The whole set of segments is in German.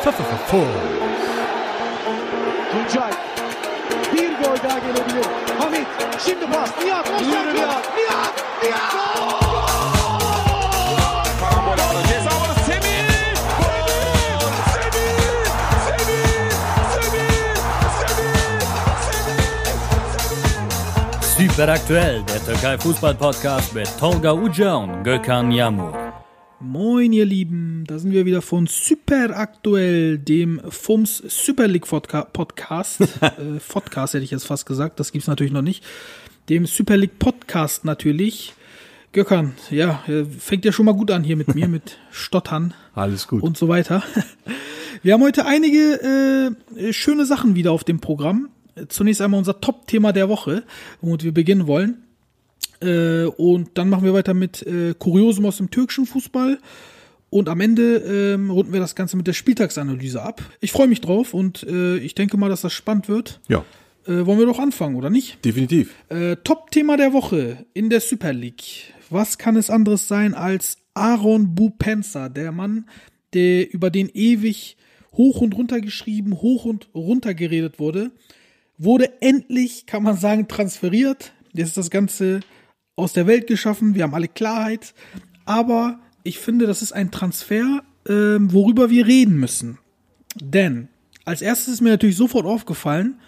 Full. Tuncay. Bir gol daha gelebilir. Hamit. Şimdi pas. Nihat. Offside. Nihat. Nihat. Nihat. Karambol aldı. Ceza alanı Semih. Gol! Semih! Semih! Semih! Semih! Semih! Super aktuell, der Türkei Fußball Podcast mit Tolga Uca und Gökhan Yamur. Moin, ihr Lieben, da sind wir wieder von Super Aktuell, dem FUMS Super League Podcast. äh, Podcast hätte ich jetzt fast gesagt, das gibt's natürlich noch nicht. Dem Super League Podcast natürlich. Gökhan, ja, äh, fängt ja schon mal gut an hier mit mir, mit Stottern Alles gut. und so weiter. Wir haben heute einige äh, schöne Sachen wieder auf dem Programm. Zunächst einmal unser Top-Thema der Woche, womit wir beginnen wollen. Äh, und dann machen wir weiter mit äh, Kuriosum aus dem türkischen Fußball. Und am Ende ähm, runden wir das Ganze mit der Spieltagsanalyse ab. Ich freue mich drauf und äh, ich denke mal, dass das spannend wird. ja, Äh, wollen wir doch anfangen, oder nicht? definitiv. Äh, Top-Thema der Woche in der Super League. Was kann es anderes sein als Aaron Bupensa, der Mann, der über den ewig hoch und runter geschrieben, hoch und runter geredet wurde, wurde endlich, kann man sagen, transferiert. Jetzt ist das Ganze aus der Welt geschaffen. Wir haben alle Klarheit. Aber ich finde, das ist ein Transfer, ähm, worüber wir reden müssen. Denn als erstes ist mir natürlich sofort aufgefallen,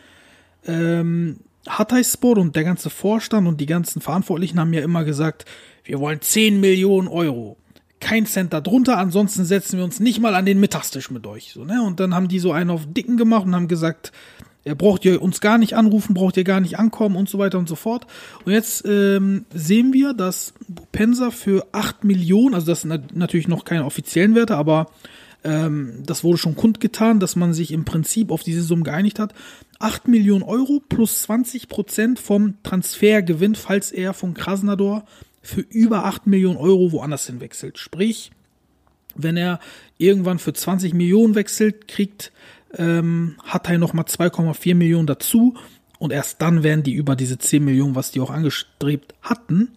ähm, Hatayspor und der ganze Vorstand und die ganzen Verantwortlichen haben ja immer gesagt, wir wollen 10 Millionen Euro. Kein Cent darunter, ansonsten setzen wir uns nicht mal an den Mittagstisch mit euch. So, ne? Und dann haben die so einen auf Dicken gemacht und haben gesagt, ihr braucht ihr uns gar nicht anrufen, braucht ihr gar nicht ankommen und so weiter und so fort. Und jetzt ähm, sehen wir, dass Bupensa für 8 Millionen, also das sind nat- natürlich noch keine offiziellen Werte, aber ähm, das wurde schon kundgetan, dass man sich im Prinzip auf diese Summe geeinigt hat. 8 Millionen Euro plus 20 Prozent vom Transfergewinn, falls er von Krasnodar für über 8 Millionen Euro woanders hin wechselt. Sprich, wenn er irgendwann für 20 Millionen wechselt, kriegt ähm, Hatay nochmal 2,4 Millionen dazu und erst dann werden die über diese 10 Millionen, was die auch angestrebt hatten.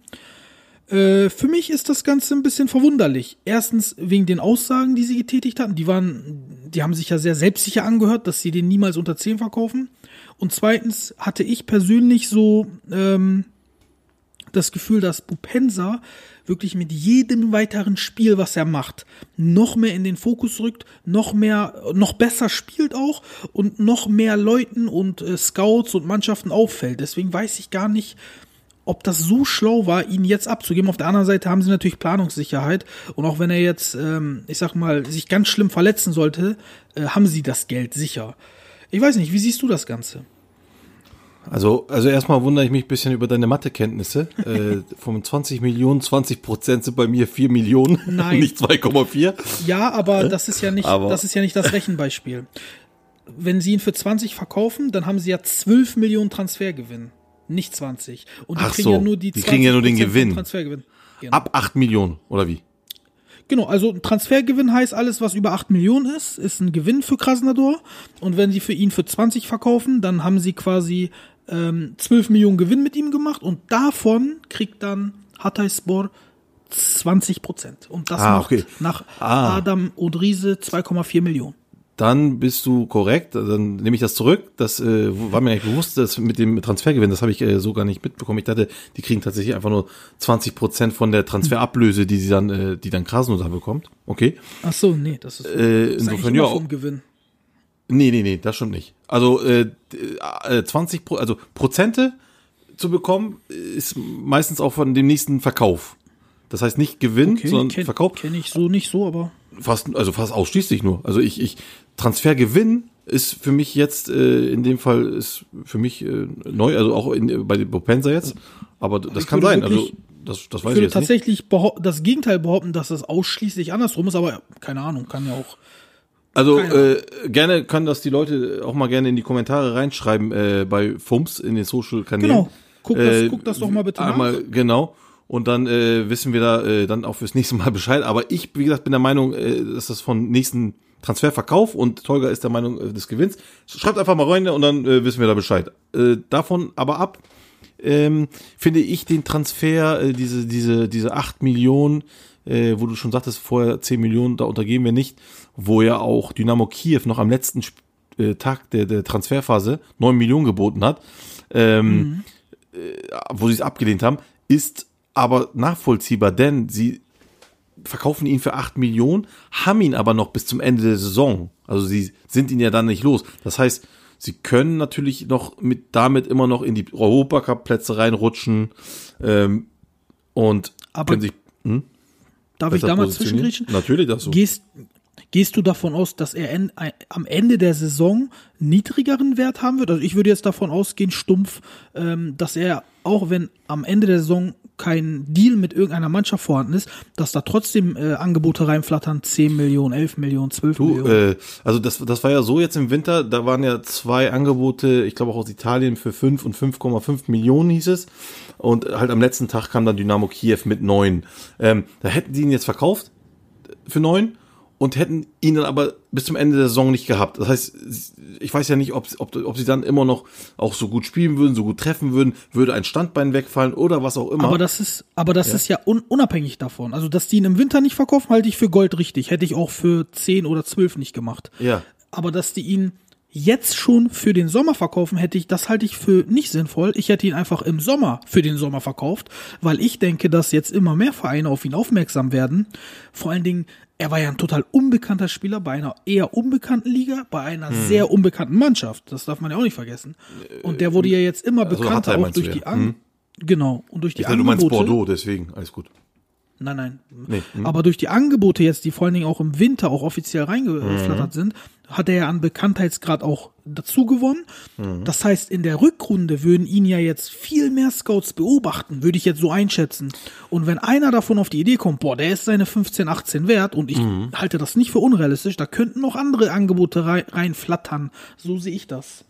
Äh, für mich ist das Ganze ein bisschen verwunderlich. Erstens wegen den Aussagen, die sie getätigt hatten. Die waren, die haben sich ja sehr selbstsicher angehört, dass sie den niemals unter 10 verkaufen. Und zweitens hatte ich persönlich so ähm, das Gefühl, dass Bupensa wirklich mit jedem weiteren Spiel, was er macht, noch mehr in den Fokus rückt, noch mehr, noch besser spielt auch und noch mehr Leuten und äh, Scouts und Mannschaften auffällt. Deswegen weiß ich gar nicht, ob das so schlau war, ihn jetzt abzugeben. Auf der anderen Seite haben sie natürlich Planungssicherheit und auch wenn er jetzt, ähm, ich sag mal, sich ganz schlimm verletzen sollte, äh, haben sie das Geld sicher. Ich weiß nicht, wie siehst du das Ganze? Also, also erstmal wundere ich mich ein bisschen über deine Mathekenntnisse. äh, von 20 Millionen, 20 Prozent sind bei mir 4 Millionen, Nein. nicht 2,4. Ja, aber das ist ja nicht, Aber- das ist ja nicht das Rechenbeispiel. Wenn sie ihn für 20 verkaufen, dann haben sie ja 12 Millionen Transfergewinn, nicht 20. Und die Ach kriegen so, ja nur die die kriegen ja nur den 20% vom Gewinn. Transfergewinn. Genau. Ab 8 Millionen, oder wie? genau, also ein Transfergewinn heißt alles, was über 8 Millionen ist, ist ein Gewinn für Krasnodar. Und wenn sie für ihn für 20 verkaufen, dann haben sie quasi ähm, 12 Millionen Gewinn mit ihm gemacht und davon kriegt dann Hatayspor 20 Prozent. Und das Ah, macht okay. nach Ah. Adam Odrise 2,4 Millionen. Dann bist du korrekt, dann nehme ich das zurück. Das äh, war mir eigentlich bewusst, dass mit dem Transfergewinn, das habe ich äh, so gar nicht mitbekommen. Ich dachte, die kriegen tatsächlich einfach nur 20 Prozent von der Transferablöse, die sie dann, äh, die dann Krasnodar bekommt. Okay. Ach so, nee, das ist, Äh, das ist insofern ja. vom Gewinn. Nee, nee, nee, das stimmt nicht. Also äh, äh, 20 Pro, also Prozente zu bekommen ist meistens auch von dem nächsten Verkauf. Das heißt nicht Gewinn, sondern kenn, Verkauf. Kenne ich so nicht so, aber Fast, also fast ausschließlich nur. Also ich, ich Transfergewinn ist für mich jetzt äh, in dem Fall ist für mich äh, neu, also auch in, bei den Bopensa jetzt. Aber das ich kann sein. Also wirklich- das, das ich weiß ich würde jetzt nicht. tatsächlich behau- das Gegenteil behaupten, dass das ausschließlich andersrum ist, aber keine Ahnung, kann ja auch. Also äh, gerne können das die Leute auch mal gerne in die Kommentare reinschreiben äh, bei FUMS in den Social Kanälen. Genau. Guck das, Äh, guck das doch mal bitte nach. Einmal, genau. Und dann äh, wissen wir da äh, dann auch fürs nächste Mal Bescheid. Aber ich, wie gesagt, bin der Meinung, äh, dass das von nächsten Transferverkauf und Tolga ist der Meinung äh, des Gewinns. Schreibt einfach mal rein und dann äh, wissen wir da Bescheid. Äh, davon aber ab ähm, finde ich den Transfer, äh, diese, diese, diese acht Millionen äh, wo du schon sagtest, vorher 10 Millionen, da untergeben wir nicht, wo ja auch Dynamo Kiew noch am letzten äh, Tag der, der Transferphase 9 Millionen geboten hat, ähm, äh, wo sie es abgelehnt haben, ist aber nachvollziehbar, denn sie verkaufen ihn für 8 Millionen, haben ihn aber noch bis zum Ende der Saison. Also sie sind ihn ja dann nicht los. Das heißt, sie können natürlich noch mit damit immer noch in die Europacup-Plätze reinrutschen ähm, und Aber können sich hm, Darf ich da mal zwischengrätschen? Natürlich das so. Gehst, gehst du davon aus, dass er en, ein- am Ende der Saison niedrigeren Wert haben wird? Also ich würde jetzt davon ausgehen, stumpf, ähm, dass er, auch wenn am Ende der Saison kein Deal mit irgendeiner Mannschaft vorhanden ist, dass da trotzdem äh, Angebote reinflattern, 10 Millionen, 11 Millionen, 12 Du, Millionen. äh, also das, das war ja so jetzt im Winter, da waren ja zwei Angebote, ich glaube auch aus Italien für 5 und 5,5 Millionen hieß es. Und halt am letzten Tag kam dann Dynamo Kiew mit 9. Ähm, da hätten sie ihn jetzt verkauft für 9 und hätten ihn dann aber bis zum Ende der Saison nicht gehabt. Das heißt, ich weiß ja nicht, ob, ob, ob sie dann immer noch auch so gut spielen würden, so gut treffen würden, würde ein Standbein wegfallen oder was auch immer. Aber das ist, aber das ist ja un, unabhängig davon. Also, dass die ihn im Winter nicht verkaufen, halte ich für Gold richtig. Hätte ich auch für 10 oder 12 nicht gemacht. ja. Aber dass die ihn jetzt schon für den Sommer verkaufen, hätte ich, das halte ich für nicht sinnvoll. Ich hätte ihn einfach im Sommer für den Sommer verkauft, weil ich denke, dass jetzt immer mehr Vereine auf ihn aufmerksam werden. Vor allen Dingen, er war ja ein total unbekannter Spieler bei einer eher unbekannten Liga, bei einer Hm. sehr unbekannten Mannschaft. Das darf man ja auch nicht vergessen. Und der wurde ja jetzt immer Also bekannter, auch durch ja. die An Hm. Genau, und durch die Ich dachte, du Angebote. meinst Bordeaux, deswegen, alles gut. Nein, nein. Nee, hm. Aber durch die Angebote jetzt, die vor allen Dingen auch im Winter auch offiziell Mhm. reingeflattert sind, hat er ja an Bekanntheitsgrad auch dazu gewonnen. Mhm. Das heißt, in der Rückrunde würden ihn ja jetzt viel mehr Scouts beobachten, würde ich jetzt so einschätzen. Und wenn einer davon auf die Idee kommt, boah, der ist seine 15, 18 wert und ich Mhm. halte das nicht für unrealistisch, da könnten noch andere Angebote rein, reinflattern. So sehe ich das.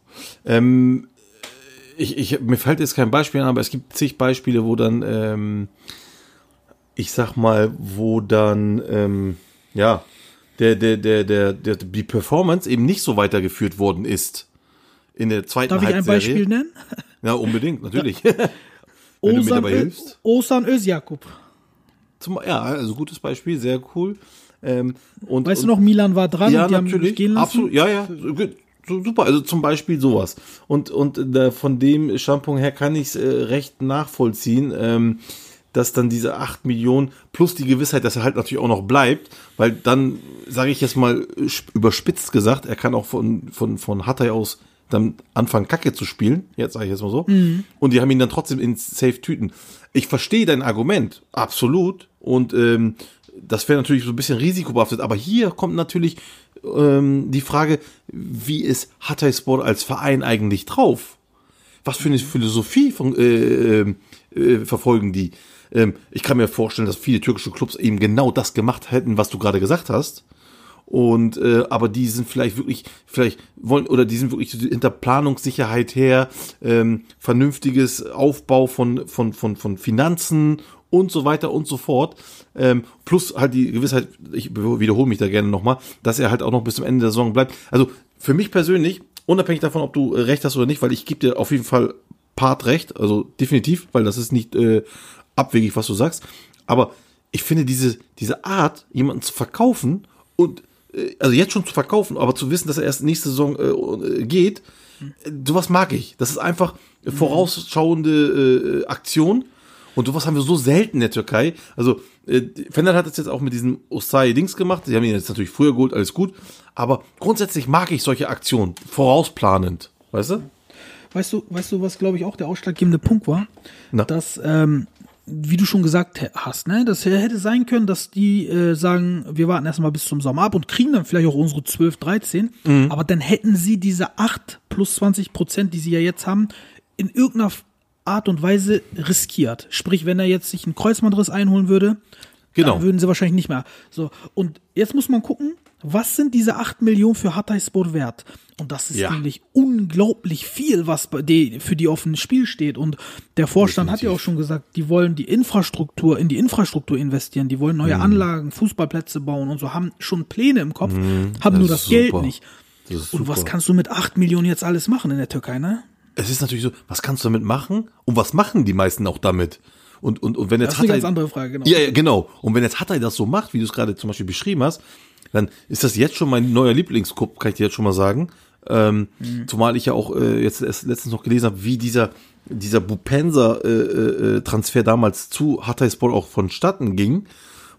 Ähm, ich, ich, mir fällt jetzt kein Beispiel an, aber es gibt zig Beispiele, wo dann, ähm, ich sag mal, wo dann, ähm, ja, der, der, der, der, der, die Performance eben nicht so weitergeführt worden ist. In der zweiten Darf ich ein Halbserie. Beispiel nennen? Ja, unbedingt, natürlich. Wenn du mir dabei hilfst. Osan Özjakub. Zum, ja, also gutes Beispiel, sehr cool. Ähm, und, Weißt und, du noch, Milan war dran ja, und die haben natürlich. mich gehen lassen? Absolut, ja, ja. Super. Also zum Beispiel sowas. Und, und äh, von dem Standpunkt her kann ich es äh, recht nachvollziehen, ähm, dass dann diese 8 Millionen plus die Gewissheit, dass er halt natürlich auch noch bleibt, weil dann, sage ich jetzt mal sp- überspitzt gesagt, er kann auch von, von, von Hatay aus dann anfangen, Kacke zu spielen, jetzt sage ich jetzt mal so, und die haben ihn dann trotzdem ins Safe Tüten. Ich verstehe dein Argument, absolut, und ähm, das wäre natürlich so ein bisschen risikobehaftet, aber hier kommt natürlich ähm, die Frage, wie ist Hatay Sport als Verein eigentlich drauf? Was für eine Philosophie von, äh, äh, äh, verfolgen die? Ähm, ich kann mir vorstellen, dass viele türkische Clubs eben genau das gemacht hätten, was du gerade gesagt hast. Und äh, aber die sind vielleicht wirklich, vielleicht wollen oder die sind wirklich hinter Planungssicherheit her, ähm, vernünftiges Aufbau von von von von Finanzen und so weiter und so fort. Ähm, plus halt die Gewissheit, ich wiederhole mich da gerne nochmal, dass er halt auch noch bis zum Ende der Saison bleibt. Also für mich persönlich, unabhängig davon, ob du recht hast oder nicht, weil ich gebe dir auf jeden Fall Part recht, also definitiv, weil das ist nicht äh, abwegig, was du sagst. Aber ich finde diese, diese Art, jemanden zu verkaufen und äh, also jetzt schon zu verkaufen, aber zu wissen, dass er erst nächste Saison äh, äh, geht, äh, sowas mag ich. Das ist einfach vorausschauende äh, Aktion. Und sowas haben wir so selten in der Türkei. Also, äh, Fender hat das jetzt auch mit diesem Osai-Dings gemacht. Sie haben ihn jetzt natürlich früher geholt, alles gut. Aber grundsätzlich mag ich solche Aktionen, vorausplanend. Weißt du? Weißt du, weißt du, was glaube ich auch der ausschlaggebende Punkt war? Na. Dass, ähm, wie du schon gesagt hast, ne, das hätte sein können, dass die äh, sagen, wir warten erstmal bis zum Sommer ab und kriegen dann vielleicht auch unsere 12, 13, Mhm. aber dann hätten sie diese 8 plus 20 Prozent, die sie ja jetzt haben, in irgendeiner Art und Weise riskiert. Sprich, wenn er jetzt sich einen Kreuzbandriss einholen würde, Genau. dann würden sie wahrscheinlich nicht mehr. So, und jetzt muss man gucken, was sind diese 8 Millionen für Hatayspor wert? Und das ist Ja. nämlich unglaublich viel, was bei die, für die auf dem Spiel steht. Und der Vorstand hat ja auch schon gesagt, die wollen die Infrastruktur, in die Infrastruktur investieren, die wollen Mhm. neue Anlagen, Fußballplätze bauen und so, haben schon Pläne im Kopf, haben das nur das Geld nicht. Das Und was kannst du mit 8 Millionen jetzt alles machen in der Türkei, ne? es ist natürlich so, was kannst du damit machen? Und was machen die meisten auch damit? und, und, und wenn jetzt Das ist eine Hatay- ganz andere Frage, genau. Ja, ja, genau. Und wenn jetzt Hatay das so macht, wie du es gerade zum Beispiel beschrieben hast, dann ist das jetzt schon mein neuer Lieblingscup, kann ich dir jetzt schon mal sagen. Ähm, Mhm. Zumal ich ja auch äh, jetzt erst letztens noch gelesen habe, wie dieser dieser Bupensa äh, äh, Transfer damals zu Hatayspor auch vonstatten ging,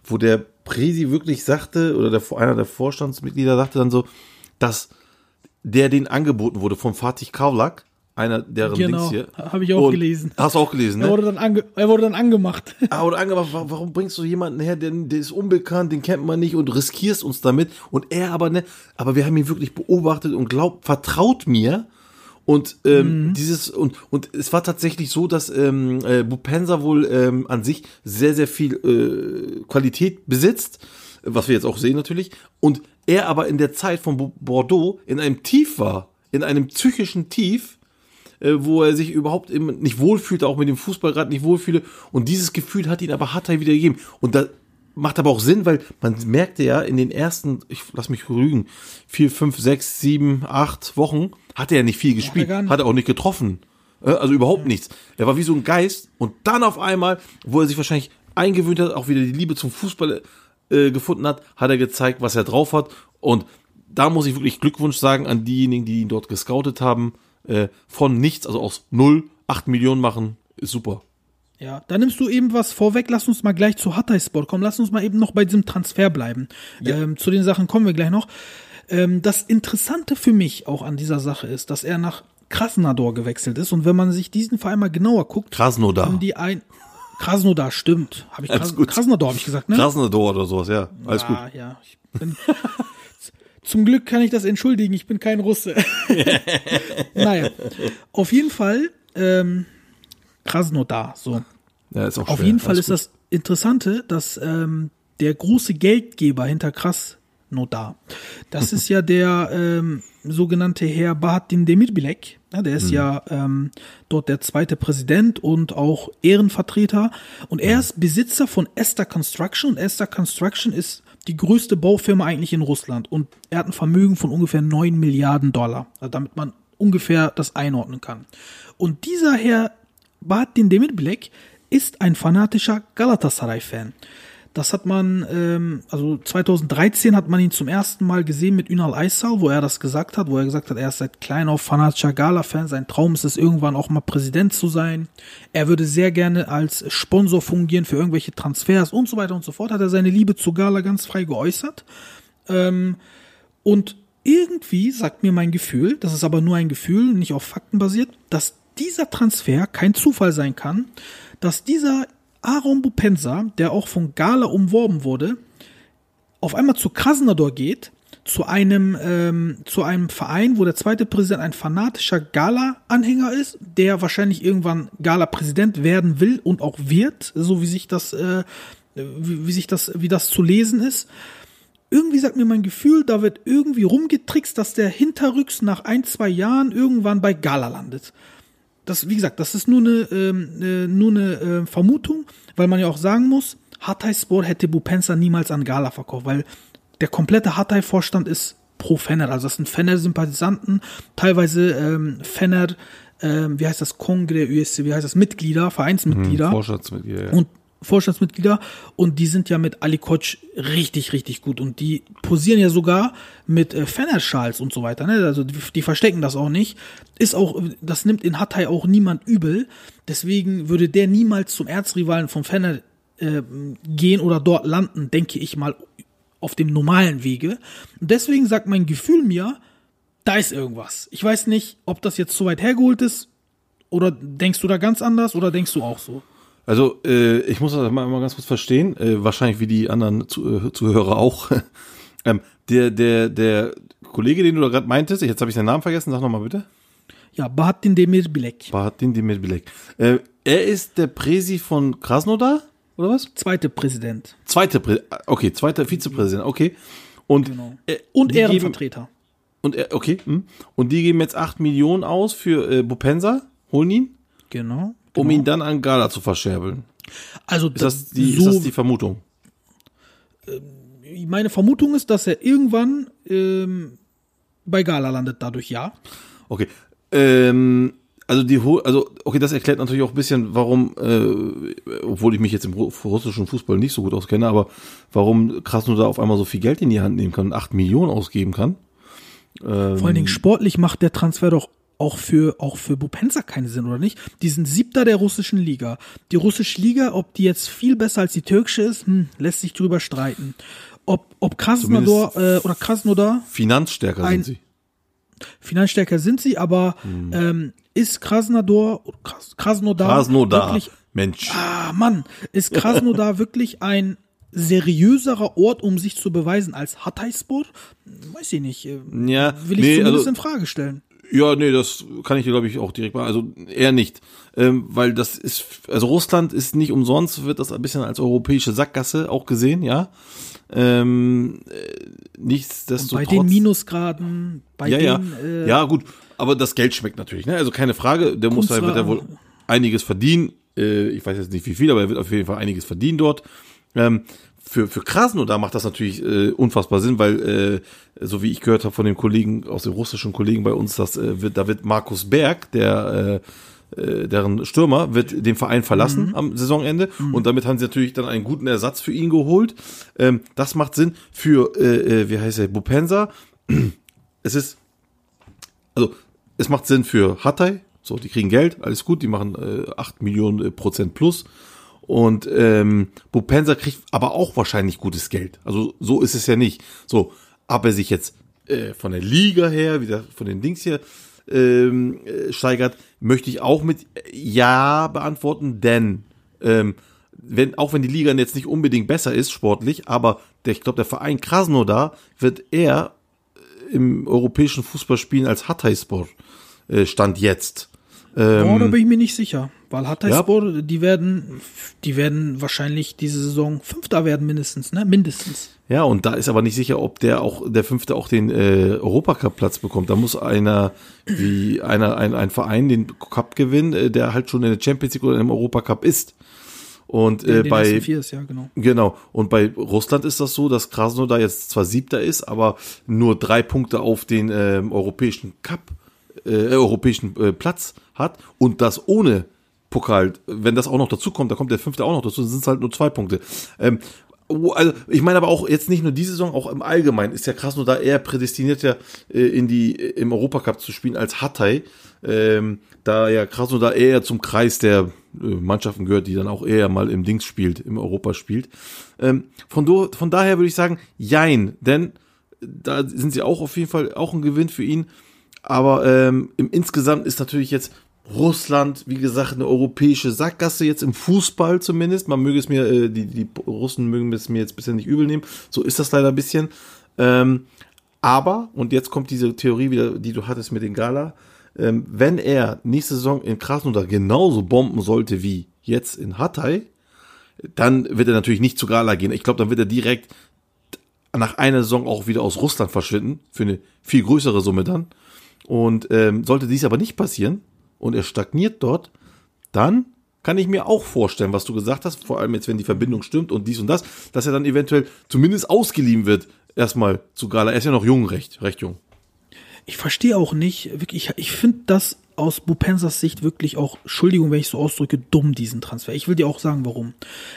wo der Presi wirklich sagte oder der einer der Vorstandsmitglieder sagte dann so, dass der den angeboten wurde von Fatih Kavlak, einer deren Genau, Dings hier. habe ich auch Und- gelesen. Hast du auch gelesen, ne? Er wurde dann, ange er wurde dann angemacht. Ah, oder angemacht, wa- warum bringst du jemanden her, der, der ist unbekannt, den kennt man nicht und riskierst uns damit? Und er aber, ne, aber wir haben ihn wirklich beobachtet und glaubt, vertraut mir. Und ähm, dieses und und es war tatsächlich so, dass ähm, äh, Bupensa wohl ähm, an sich sehr sehr viel äh, Qualität besitzt, was wir jetzt auch sehen natürlich. Und er aber in der Zeit von Bo- Bordeaux in einem Tief war, in einem psychischen Tief, äh, wo er sich überhaupt eben nicht wohlfühlte, auch mit dem Fußball gerade nicht wohlfühle. Und dieses Gefühl hat ihn aber Hatay wieder gegeben. Und da macht aber auch Sinn, weil man merkte ja in den ersten, ich lass mich rügen, vier, fünf, sechs, sieben, acht Wochen hat er ja nicht viel gespielt, nicht. hat er auch nicht getroffen. Äh, Also überhaupt nichts. Er war wie so ein Geist und dann auf einmal, wo er sich wahrscheinlich eingewöhnt hat, auch wieder die Liebe zum Fußball äh, gefunden hat, hat er gezeigt, was er drauf hat. Und da muss ich wirklich Glückwunsch sagen an diejenigen, die ihn dort gescoutet haben. Äh, von nichts, also aus null, acht Millionen machen, ist super. Ja, da nimmst du eben was vorweg. Lass uns mal gleich zu Hataysport kommen. Lass uns mal eben noch bei diesem Transfer bleiben. Ähm, zu den Sachen kommen wir gleich noch. Ähm, das Interessante für mich auch an dieser Sache ist, dass er nach Krasnodar gewechselt ist. Und wenn man sich diesen Verein mal genauer guckt, Krasnodar. haben die ein Krasnodar stimmt. Habe ich Kras gut. Krasnodar habe ich gesagt, ne? Krasnodar oder sowas, ja. Alles gut. Ah, ja. Ich bin Zum Glück kann ich das entschuldigen, ich bin kein Russe. naja, auf jeden Fall ähm, Krasnodar, so. Ja, ist auch Auf schwer. jeden Fall Alles ist das Interessante, dass ähm, der große Geldgeber hinter Krasnodar, das ist ja der ähm, sogenannte Herr Bahattin Demirbilek. Ja, der ist ja ähm, dort der zweite Präsident und auch Ehrenvertreter. Und er ist Besitzer von Esther Construction. Und Esther Construction ist die größte Baufirma eigentlich in Russland. Und er hat ein Vermögen von ungefähr 9 Milliarden Dollar, damit man ungefähr das einordnen kann. Und dieser Herr Bahattin Demirbilek ist ein fanatischer Galatasaray-Fan. Das hat man, ähm, also 2013 hat man ihn zum ersten Mal gesehen mit Ünal Aysal, wo er das gesagt hat, wo er gesagt hat, er ist seit klein auf fanatischer Gala-Fan. Sein Traum ist es, irgendwann auch mal Präsident zu sein. Er würde sehr gerne als Sponsor fungieren für irgendwelche Transfers und so weiter und so fort. Hat er seine Liebe zu Gala ganz frei geäußert. Ähm, und irgendwie sagt mir mein Gefühl, das ist aber nur ein Gefühl, nicht auf Fakten basiert, dass dieser Transfer kein Zufall sein kann, dass dieser Aaron Bupensa, der auch von Gala umworben wurde, auf einmal zu Krasnodar geht, zu einem, ähm, zu einem Verein, wo der zweite Präsident ein fanatischer Gala-Anhänger ist, der wahrscheinlich irgendwann Gala-Präsident werden will und auch wird, so wie sich das, äh, wie, wie sich das, wie das zu lesen ist irgendwie sagt mir mein Gefühl, da wird irgendwie rumgetrickst, dass der hinterrücks nach ein, zwei Jahren irgendwann bei Gala landet. Das, wie gesagt, das ist nur eine, ähm, äh, nur eine äh, Vermutung, weil man ja auch sagen muss, Hatay-Spor hätte Bupensa niemals an Gala verkauft, weil der komplette Hatay-Vorstand ist pro Fenner, also das sind Fenner-Sympathisanten, teilweise ähm, Fenner, ähm, wie heißt das, Kongre, USC, wie heißt das, Mitglieder, Vereinsmitglieder. Vorstandsmitglieder, ja. und Vorstandsmitglieder und die sind ja mit Ali Koç richtig, richtig gut und die posieren ja sogar mit äh, Fener-Schals und so weiter, ne? also die, die verstecken das auch nicht, ist auch, das nimmt in Hatay auch niemand übel, deswegen würde der niemals zum Erzrivalen von Fener äh, gehen oder dort landen, denke ich mal, auf dem normalen Wege und deswegen sagt mein Gefühl mir, da ist irgendwas. Ich weiß nicht, ob das jetzt so weit hergeholt ist oder denkst du da ganz anders oder denkst du auch so? Also, äh, ich muss das mal, mal ganz kurz verstehen, äh, wahrscheinlich wie die anderen Zu äh, Zuhörer auch. ähm, der, der, der Kollege, den du da gerade meintest, jetzt habe ich seinen Namen vergessen, sag nochmal bitte. Ja, Bahattin Demir Bilek. Bahatin Demirbilek. Äh, er ist der Präsi von Krasnodar, oder was? Zweite Präsident. Zweiter, Prä okay, zweiter Vizepräsident, okay. Und, äh, Und die geben- Ehrenvertreter. Und er, okay, hm. und die geben jetzt 8 Millionen aus für äh, Bupensa, holen ihn, Genau. Um ihn dann an Gala zu verscherbeln. Also Ist das die, so, ist das die Vermutung? meine Vermutung ist, dass er irgendwann ähm, bei Gala landet, dadurch ja. Okay. Ähm, also die also okay, das erklärt natürlich auch ein bisschen, warum, äh, obwohl ich mich jetzt im Ru- russischen Fußball nicht so gut auskenne, aber warum Krasnodar auf einmal so viel Geld in die Hand nehmen kann und 8 Millionen ausgeben kann. Vor allen Dingen sportlich macht der Transfer doch auch für, auch für Bupenza keinen Sinn, oder nicht? Die sind Siebter der russischen Liga. Die russische Liga, ob die jetzt viel besser als die türkische ist, hm, lässt sich drüber streiten. Ob, ob Krasnodar äh, oder Krasnodar Finanzstärker Ein- sind sie. Finanzstärker sind sie, aber Hm. ähm, ist Krasnodar, Kras, Krasnodar, Krasnodar. wirklich, Mensch. ah Mann, ist Krasnodar wirklich ein seriöserer Ort, um sich zu beweisen als Hatayspor? Weiß ich nicht. äh, Ja, Will ich nee, zumindest also- in Frage stellen. Ja, nee, das kann ich dir, glaube ich, auch direkt mal. Also eher nicht. Ähm, weil das ist, also Russland ist nicht umsonst, wird das ein bisschen als europäische Sackgasse auch gesehen, ja. Ähm, äh, nichtsdestotrotz. Bei den Minusgraden, bei ja, ja. den äh, ja, gut. Aber das Geld schmeckt natürlich, ne? Also keine Frage. Der muss da, wird er wohl einiges verdienen. Äh, ich weiß jetzt nicht wie viel, aber er wird auf jeden Fall einiges verdienen dort. Ähm, für, für Krasnodar macht das natürlich äh, unfassbar Sinn, weil, äh, so wie ich gehört habe von den Kollegen, aus den russischen Kollegen bei uns, das, äh, wird, da wird Markus Berg, der äh, äh, deren Stürmer, wird den Verein verlassen am Saisonende und damit haben sie natürlich dann einen guten Ersatz für ihn geholt. Ähm, das macht Sinn für, äh, äh, wie heißt er, Bupensa. Es ist, also es macht Sinn für Hatay, so, die kriegen Geld, alles gut, die machen äh, 8 Millionen äh, Prozent plus. Und ähm, Bupensa kriegt aber auch wahrscheinlich gutes Geld. Also so ist es ja nicht. So, ob er sich jetzt äh, von der Liga her, wieder von den Dings hier ähm, äh, steigert, möchte ich auch mit Ja beantworten, denn ähm, wenn, auch wenn die Liga jetzt nicht unbedingt besser ist, sportlich, aber der, ich glaube, der Verein Krasnodar wird eher im europäischen Fußball spielen als Hatayspor äh, Stand jetzt. Ähm, Oh, da bin ich mir nicht sicher. Weil Hatayspor, die werden, die werden wahrscheinlich diese Saison Fünfter werden mindestens, ne? Mindestens. Ja, und da ist aber nicht sicher, ob der auch, der Fünfte auch den äh, Europacup-Platz bekommt. Da muss einer, wie einer, ein, ein Verein den Cup gewinnen, äh, der halt schon in der Champions League oder im Europacup ist. Und äh, bei ist, ja, genau. Genau. Und bei Russland ist das so, dass Krasnodar jetzt zwar Siebter ist, aber nur drei Punkte auf den ähm, europäischen Cup, äh, europäischen äh, Platz hat und das ohne Pokal. Wenn das auch noch dazu kommt, da kommt der Fünfte auch noch dazu, sind es halt nur zwei Punkte. Ähm, also ich meine aber auch jetzt nicht nur diese Saison, auch im Allgemeinen ist ja Krasnodar eher prädestiniert ja äh, in die im Europacup zu spielen als Hatay, ähm, da ja Krasnodar eher zum Kreis der äh, Mannschaften gehört, die dann auch eher mal im Dings spielt, im Europa spielt. Ähm, von, do, von daher würde ich sagen, jein, denn da sind sie auch auf jeden Fall auch ein Gewinn für ihn. Aber ähm, im insgesamt ist natürlich jetzt Russland, wie gesagt, eine europäische Sackgasse jetzt im Fußball zumindest. Man möge es mir, äh, die, die Russen mögen es mir jetzt bisher nicht übel nehmen. So ist das leider ein bisschen. Ähm, aber, und jetzt kommt diese Theorie wieder, die du hattest mit den Gala, ähm, wenn er nächste Saison in Krasnodar genauso bomben sollte wie jetzt in Hatay, dann wird er natürlich nicht zu Gala gehen. Ich glaube, dann wird er direkt nach einer Saison auch wieder aus Russland verschwinden, für eine viel größere Summe dann. Und ähm, sollte dies aber nicht passieren und er stagniert dort, dann kann ich mir auch vorstellen, was du gesagt hast, vor allem jetzt, wenn die Verbindung stimmt und dies und das, dass er dann eventuell zumindest ausgeliehen wird, erstmal zu Gala. Er ist ja noch jung, recht, recht jung. Ich verstehe auch nicht, wirklich, ich, ich finde das aus Bupensas Sicht wirklich auch, Entschuldigung, wenn ich so ausdrücke, dumm, diesen Transfer. Ich will dir auch sagen, warum.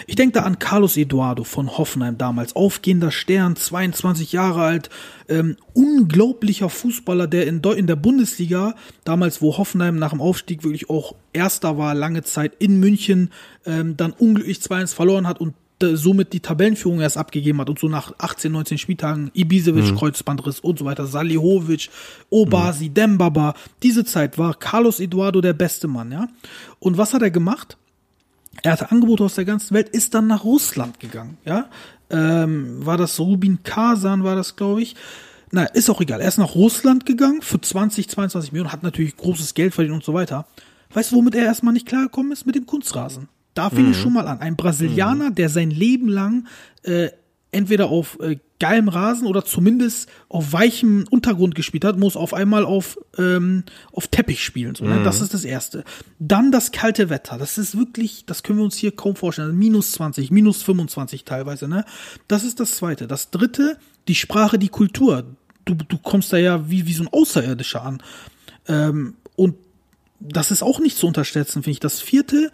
Ich denke da an Carlos Eduardo von Hoffenheim damals, aufgehender Stern, 22 Jahre alt, ähm, unglaublicher Fußballer, der in, in der Bundesliga, damals, wo Hoffenheim nach dem Aufstieg wirklich auch Erster war, lange Zeit in München, ähm, dann unglücklich 2-1 verloren hat und somit die Tabellenführung erst abgegeben hat und so nach 18, 19 Spieltagen Ibisevic, Kreuzbandriss und so weiter, Salihovic, Obasi, Dembaba, diese Zeit war Carlos Eduardo der beste Mann, ja. Und was hat er gemacht? Er hatte Angebote aus der ganzen Welt, ist dann nach Russland gegangen, ja. Ähm, war das Rubin Kazan, war das, glaube ich. Na, ist auch egal. Er ist nach Russland gegangen für 20, 22 Millionen, hat natürlich großes Geld verdient und so weiter. Weißt du, womit er erstmal nicht klargekommen ist? Mit dem Kunstrasen. Da fing es schon mal an. Ein Brasilianer, der sein Leben lang äh, entweder auf äh, geilem Rasen oder zumindest auf weichem Untergrund gespielt hat, muss auf einmal auf, ähm, auf Teppich spielen. So, ne? Das ist das Erste. Dann das kalte Wetter. Das ist wirklich, das können wir uns hier kaum vorstellen. Minus 20, minus 25 teilweise. Ne? Das ist das Zweite. Das Dritte, die Sprache, die Kultur. Du, du kommst da ja wie, wie so ein Außerirdischer an. Ähm, und das ist auch nicht zu unterschätzen, finde ich. Das vierte,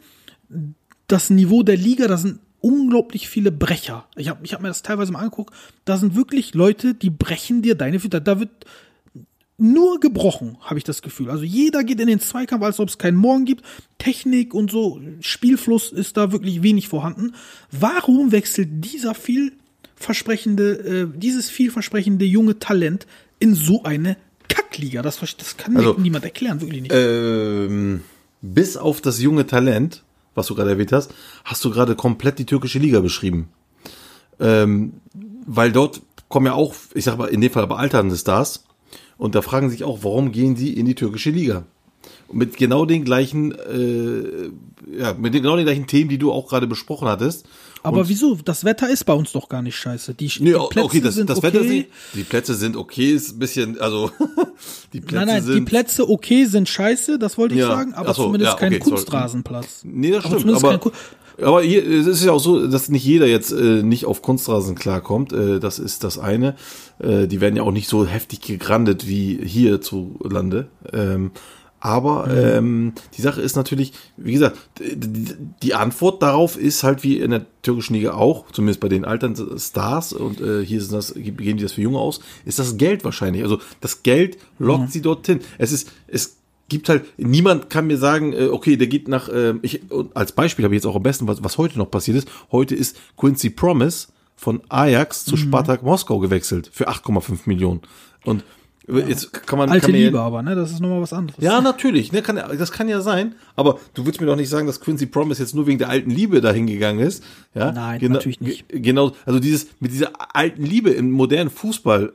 das Niveau der Liga, da sind unglaublich viele Brecher. Ich habe ich hab mir das teilweise mal angeguckt. Da sind wirklich Leute, die brechen dir deine Füße. Da wird nur gebrochen, habe ich das Gefühl. Also jeder geht in den Zweikampf, als ob es keinen Morgen gibt. Technik und so, Spielfluss ist da wirklich wenig vorhanden. Warum wechselt dieser vielversprechende, äh, dieses vielversprechende junge Talent in so eine Kackliga? Das, das kann Also, niemand erklären, wirklich nicht. Ähm, bis auf das junge Talent, was du gerade erwähnt hast, hast du gerade komplett die türkische Liga beschrieben. Ähm, weil dort kommen ja auch, ich sag mal, in dem Fall aber alternde Stars. Und da fragen sich auch, warum gehen die in die türkische Liga? Mit genau den gleichen, äh, ja, mit genau den gleichen Themen, die du auch gerade besprochen hattest. Aber und, wieso? Das Wetter ist bei uns doch gar nicht scheiße. Die, Nee, die okay, das, das Wetter okay. sind, die Plätze sind okay, ist ein bisschen, also, die Plätze Nein, nein, sind. die Plätze okay sind scheiße, das wollte ich Ja, sagen, aber so, zumindest ja, kein okay, sorry. Kunstrasenplatz. Nee, das Aber stimmt. Aber, kein aber hier, es ist ja auch so, dass nicht jeder jetzt äh, nicht auf Kunstrasen klarkommt. Äh, das ist das eine. Äh, die werden ja auch nicht so heftig gegrandet wie hier zu Lande. Ähm, aber ähm, die Sache ist natürlich, wie gesagt, die, Antwort darauf ist halt wie in der türkischen Liga auch, zumindest bei den alten Stars und äh, hier sind das, geben die das für Junge aus, ist das Geld wahrscheinlich. Also das Geld lockt sie dorthin. Es ist, es gibt halt, niemand kann mir sagen, äh, okay, der geht nach, äh, ich, als Beispiel habe ich jetzt auch am besten, was, was heute noch passiert ist. Heute ist Quincy Promise von Ajax zu Spartak Moskau gewechselt für 8,5 Millionen. Und jetzt kann man, Alte kann mir ja- Liebe aber, ne? Das ist nochmal was anderes. ja, natürlich, ne, kann, das kann ja sein, aber du willst mir doch nicht sagen, dass Quincy Promise jetzt nur wegen der alten Liebe dahin gegangen ist. Ja? Nein, Gena- natürlich nicht. ge- Genau, also dieses, mit dieser alten Liebe im modernen Fußball,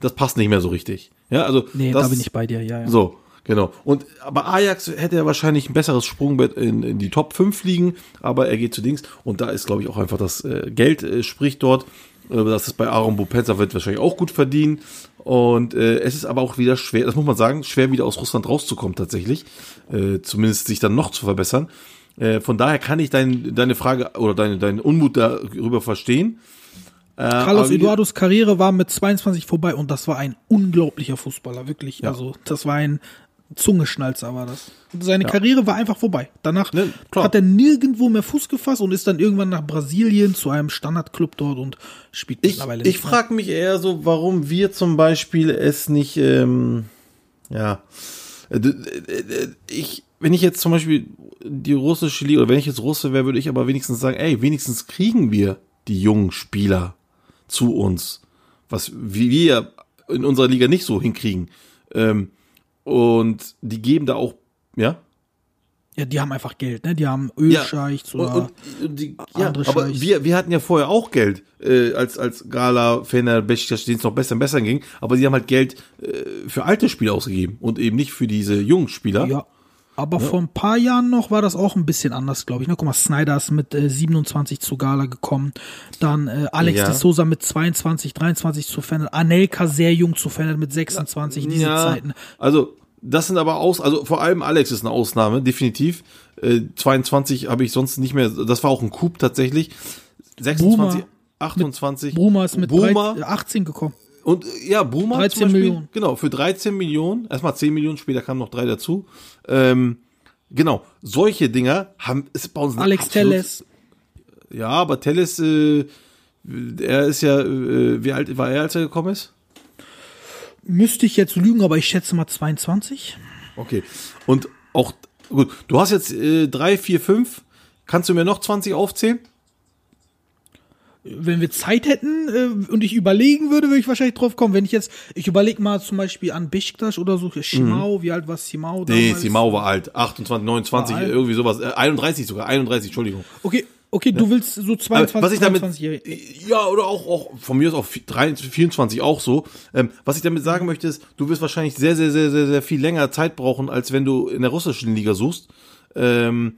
das passt nicht mehr so richtig. Ja, also, Nee, das, da bin ich bei dir, ja, ja. So, genau. Und, aber Ajax hätte ja wahrscheinlich ein besseres Sprungbett in, in die Top 5 liegen, aber er geht zu Dings und da ist, glaube ich, auch einfach das äh, Geld äh, spricht dort. Äh, Das ist bei Aaron Bupenza wird wahrscheinlich auch gut verdienen. Und äh, es ist aber auch wieder schwer, das muss man sagen, schwer wieder aus Russland rauszukommen tatsächlich. Äh, zumindest sich dann noch zu verbessern. Äh, von daher kann ich dein, deine Frage oder deine, deinen Unmut darüber verstehen. Äh, Carlos Eduardos Karriere war mit 22 vorbei und das war ein unglaublicher Fußballer, wirklich. Also, das war ein Zungeschnalzer, war das. Seine Karriere war einfach vorbei. Danach Ne, hat er nirgendwo mehr Fuß gefasst und ist dann irgendwann nach Brasilien zu einem Standardclub dort und spielt Ich, mittlerweile ich frage mich eher so, warum wir zum Beispiel es nicht, ähm, ja, äh, d- äh, ich, wenn ich jetzt zum Beispiel die russische Liga, oder wenn ich jetzt Russe wäre, würde ich aber wenigstens sagen, ey, wenigstens kriegen wir die jungen Spieler zu uns, was wie wir in unserer Liga nicht so hinkriegen. Ähm, und die geben da auch, ja, Ja, die haben einfach Geld, ne? Die haben Ölscheichs und, oder. und, und die, ja, andere aber Scheichs. wir, wir hatten ja vorher auch Geld, äh, als, als Gala, Fener, Besiktas, denen es noch besser und besser ging, aber sie haben halt Geld äh, für alte Spieler ausgegeben und eben nicht für diese jungen Spieler. ja. Aber vor ein paar Jahren noch war das auch ein bisschen anders, glaube ich. Ne? Guck mal, Snyder ist mit äh, 27 zu Gala gekommen. Dann äh, Alex Ja. de Souza mit 22, 23 zu Fennel. Anelka sehr jung zu Fennel mit 26, diese Zeiten. Also, das sind aber aus, also vor allem Alex ist eine Ausnahme, definitiv. Äh, 22 habe ich sonst nicht mehr, das war auch ein Coup tatsächlich. 26, Bruma 28. Bruma ist mit 13, 18 gekommen. Und äh, ja, Boomer 13 zum Beispiel, Millionen. Genau, für 13 Millionen, erstmal 10 Millionen, später kamen noch drei dazu. Ähm, genau, solche Dinger haben ist bei uns Alex Telles. Ja, aber Telles, äh, er ist ja, äh, wie alt war er, als er gekommen ist? Müsste ich jetzt lügen, aber ich schätze mal 22. Okay. Und auch, gut, du hast jetzt äh, drei, vier, fünf. Kannst du mir noch 20 aufzählen? Wenn wir Zeit hätten äh, und ich überlegen würde, würde ich wahrscheinlich drauf kommen. Wenn ich jetzt, ich überlege mal zum Beispiel an Besiktas oder so, Schimau, wie alt war Simau Nee, damals? Simau war alt. 28, 29, War alt. irgendwie sowas. Äh, 31 sogar, 31, Entschuldigung. Okay, okay, du willst so Aber 22, was ich damit, 23-Jährige. ja, oder auch, auch, von mir aus auch 23, 24 auch so. Ähm, was ich damit sagen möchte ist, du wirst wahrscheinlich sehr, sehr, sehr, sehr, sehr viel länger Zeit brauchen, als wenn du in der russischen Liga suchst. Ähm,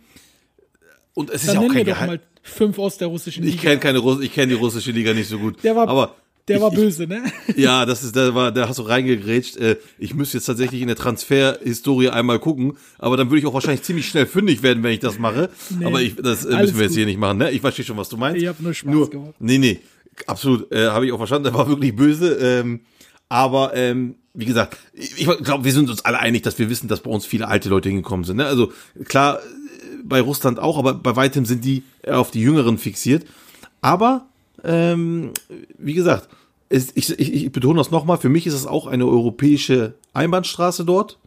und es ist Dann ja auch kein doch Geheim. mal fünf aus der russischen Ich Liga. kenne keine Russ ich kenne die russische Liga nicht so gut. Der war, aber der ich, war ich, böse, ne? Ja, das ist, da war, da hast du reingegrätscht. Äh, ich müsste jetzt tatsächlich in der Transferhistorie einmal gucken, aber dann würde ich auch wahrscheinlich ziemlich schnell fündig werden, wenn ich das mache. Nee, aber ich, das äh, müssen wir jetzt gut. hier nicht machen, ne? Ich verstehe schon, was du meinst. Ich hab nur Spaß gemacht. Nee, nee, absolut, äh, habe ich auch verstanden. Der war wirklich böse. Ähm, Aber ähm, wie gesagt, ich glaube, wir sind uns alle einig, dass wir wissen, dass bei uns viele alte Leute hingekommen sind. Ne? Also klar, bei Russland auch, aber bei weitem sind die auf die Jüngeren fixiert. Aber ähm, wie gesagt, es, ich, ich, ich betone das nochmal, für mich ist es auch eine europäische Einbahnstraße dort.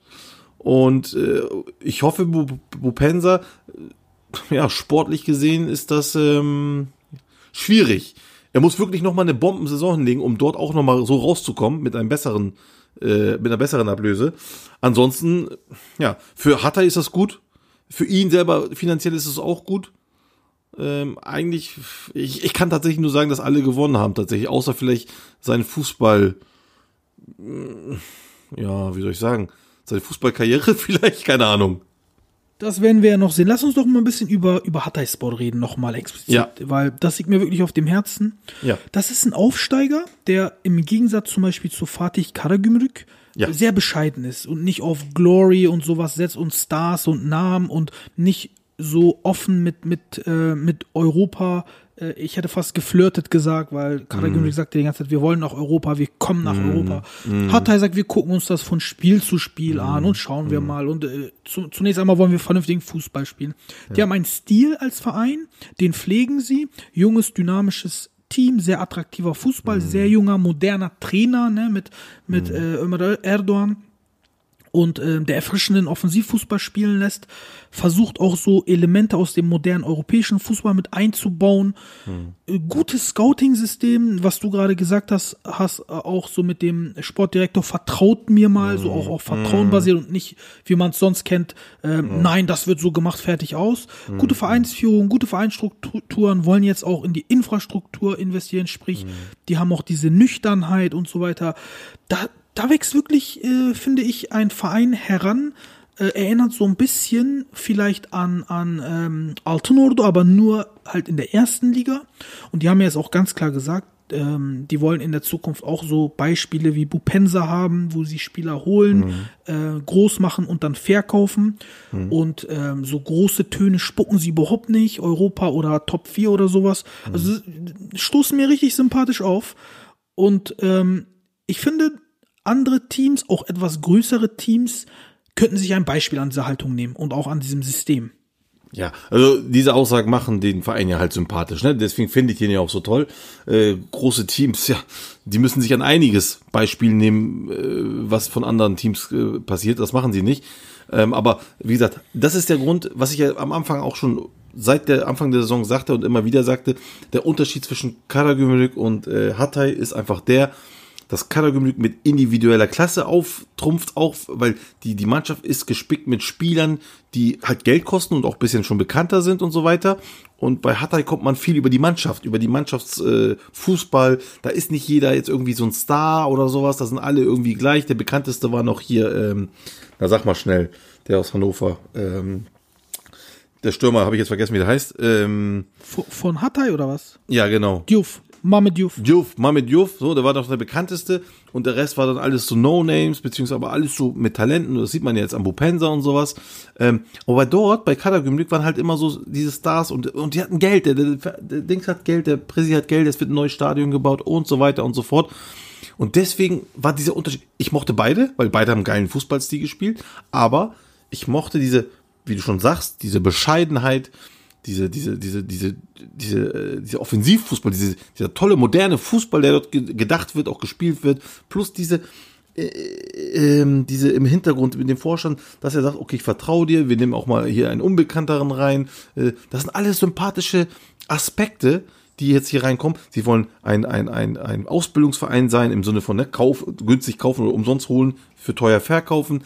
Und äh, ich hoffe, Bupensa, äh, ja, sportlich gesehen ist das ähm, schwierig. Er muss wirklich nochmal eine Bombensaison hinlegen, um dort auch nochmal so rauszukommen mit einem besseren, äh, mit einer besseren Ablöse. Ansonsten, ja, für Hatta ist das gut. Für ihn selber finanziell ist es auch gut. Ähm, eigentlich, ich, ich kann tatsächlich nur sagen, dass alle gewonnen haben, tatsächlich, außer vielleicht sein Fußball, ja, wie soll ich sagen, seine Fußballkarriere vielleicht, keine Ahnung. Das werden wir ja noch sehen. Lass uns doch mal ein bisschen über, über Hatayspor reden, nochmal explizit. Ja. Weil das liegt mir wirklich auf dem Herzen. Ja. Das ist ein Aufsteiger, der im Gegensatz zum Beispiel zu Fatih Karagümrük Ja. sehr bescheiden ist und nicht auf Glory und sowas setzt und Stars und Namen und nicht so offen mit, mit, äh, mit Europa. Äh, ich hätte fast geflirtet gesagt, weil Karagümrük sagte die ganze Zeit, wir wollen nach Europa, wir kommen nach Europa. Hatay sagt, wir gucken uns das von Spiel zu Spiel an und schauen wir mal. Und äh, zu, zunächst einmal wollen wir vernünftigen Fußball spielen. Die haben einen Stil als Verein, den pflegen sie. Junges, dynamisches Team, sehr attraktiver Fußball, sehr junger, moderner Trainer ne, mit, mit äh, Ömer Erdogan und äh, der erfrischenden Offensivfußball spielen lässt, versucht auch so Elemente aus dem modernen europäischen Fußball mit einzubauen. Äh, Gutes Scouting-System, was du gerade gesagt hast, hast äh, auch so mit dem Sportdirektor vertraut mir mal, so auch auf Vertrauen basiert und nicht, wie man es sonst kennt, ähm, nein, das wird so gemacht, fertig aus. Gute Vereinsführung, gute Vereinsstrukturen wollen jetzt auch in die Infrastruktur investieren, sprich, die haben auch diese Nüchternheit und so weiter. Da, da wächst wirklich, äh, finde ich, ein Verein heran, äh, erinnert so ein bisschen vielleicht an, an ähm, Altenordo, aber nur halt in der ersten Liga. Und die haben ja jetzt auch ganz klar gesagt, ähm, die wollen in der Zukunft auch so Beispiele wie Bupensa haben, wo sie Spieler holen, äh, groß machen und dann verkaufen. Und ähm, so große Töne spucken sie überhaupt nicht, Europa oder Top 4 oder sowas. Also stoßen mir richtig sympathisch auf. Und ähm, ich finde, andere Teams, auch etwas größere Teams, könnten sich ein Beispiel an dieser Haltung nehmen und auch an diesem System. Ja, also diese Aussagen machen den Verein ja halt sympathisch, ne? Deswegen finde ich den ja auch so toll. Äh, große Teams, ja, die müssen sich an einiges Beispiel nehmen, äh, was von anderen Teams äh, passiert. Das machen sie nicht. Ähm, aber wie gesagt, das ist der Grund, was ich ja am Anfang auch schon seit der Anfang der Saison sagte und immer wieder sagte, der Unterschied zwischen Karagümrük und äh, Hatay ist einfach der, dass Karagümrük mit individueller Klasse auftrumpft, auch weil die, die Mannschaft ist gespickt mit Spielern, die halt Geld kosten und auch ein bisschen schon bekannter sind und so weiter. Und bei Hatay kommt man viel über die Mannschaft, über die Mannschaftsfußball. Äh, da ist nicht jeder jetzt irgendwie so ein Star oder sowas, da sind alle irgendwie gleich. Der bekannteste war noch hier, ähm, na sag mal schnell, der aus Hannover. Ähm, der Stürmer, habe ich jetzt vergessen, wie der heißt. Ähm, Von, von Hatay oder was? ja, genau. Diouf. Mame Diouf. Diouf, Mohamed Diouf, so, der war doch der bekannteste und der Rest war dann alles so No-Names, beziehungsweise alles so mit Talenten, das sieht man ja jetzt am Bupensa und sowas. Ähm, aber dort, bei Kadagümlük waren halt immer so diese Stars und, und die hatten Geld, der, der, der Dings hat Geld, der Präsi hat Geld, es wird ein neues Stadion gebaut und so weiter und so fort. Und deswegen war dieser Unterschied, ich mochte beide, weil beide haben geilen Fußballstil gespielt, aber ich mochte diese, wie du schon sagst, diese Bescheidenheit, diese, diese, diese, diese, diese, äh, dieser Offensivfußball, diese, dieser tolle moderne Fußball, der dort ge- gedacht wird, auch gespielt wird, plus diese, äh, ähm, diese im Hintergrund mit dem Vorstand, dass er sagt, okay, ich vertraue dir, wir nehmen auch mal hier einen Unbekannteren rein. Äh, das sind alles sympathische Aspekte, die jetzt hier reinkommen. Sie wollen ein, ein, ein, ein Ausbildungsverein sein, im Sinne von ne, Kauf, günstig kaufen oder umsonst holen, für teuer verkaufen.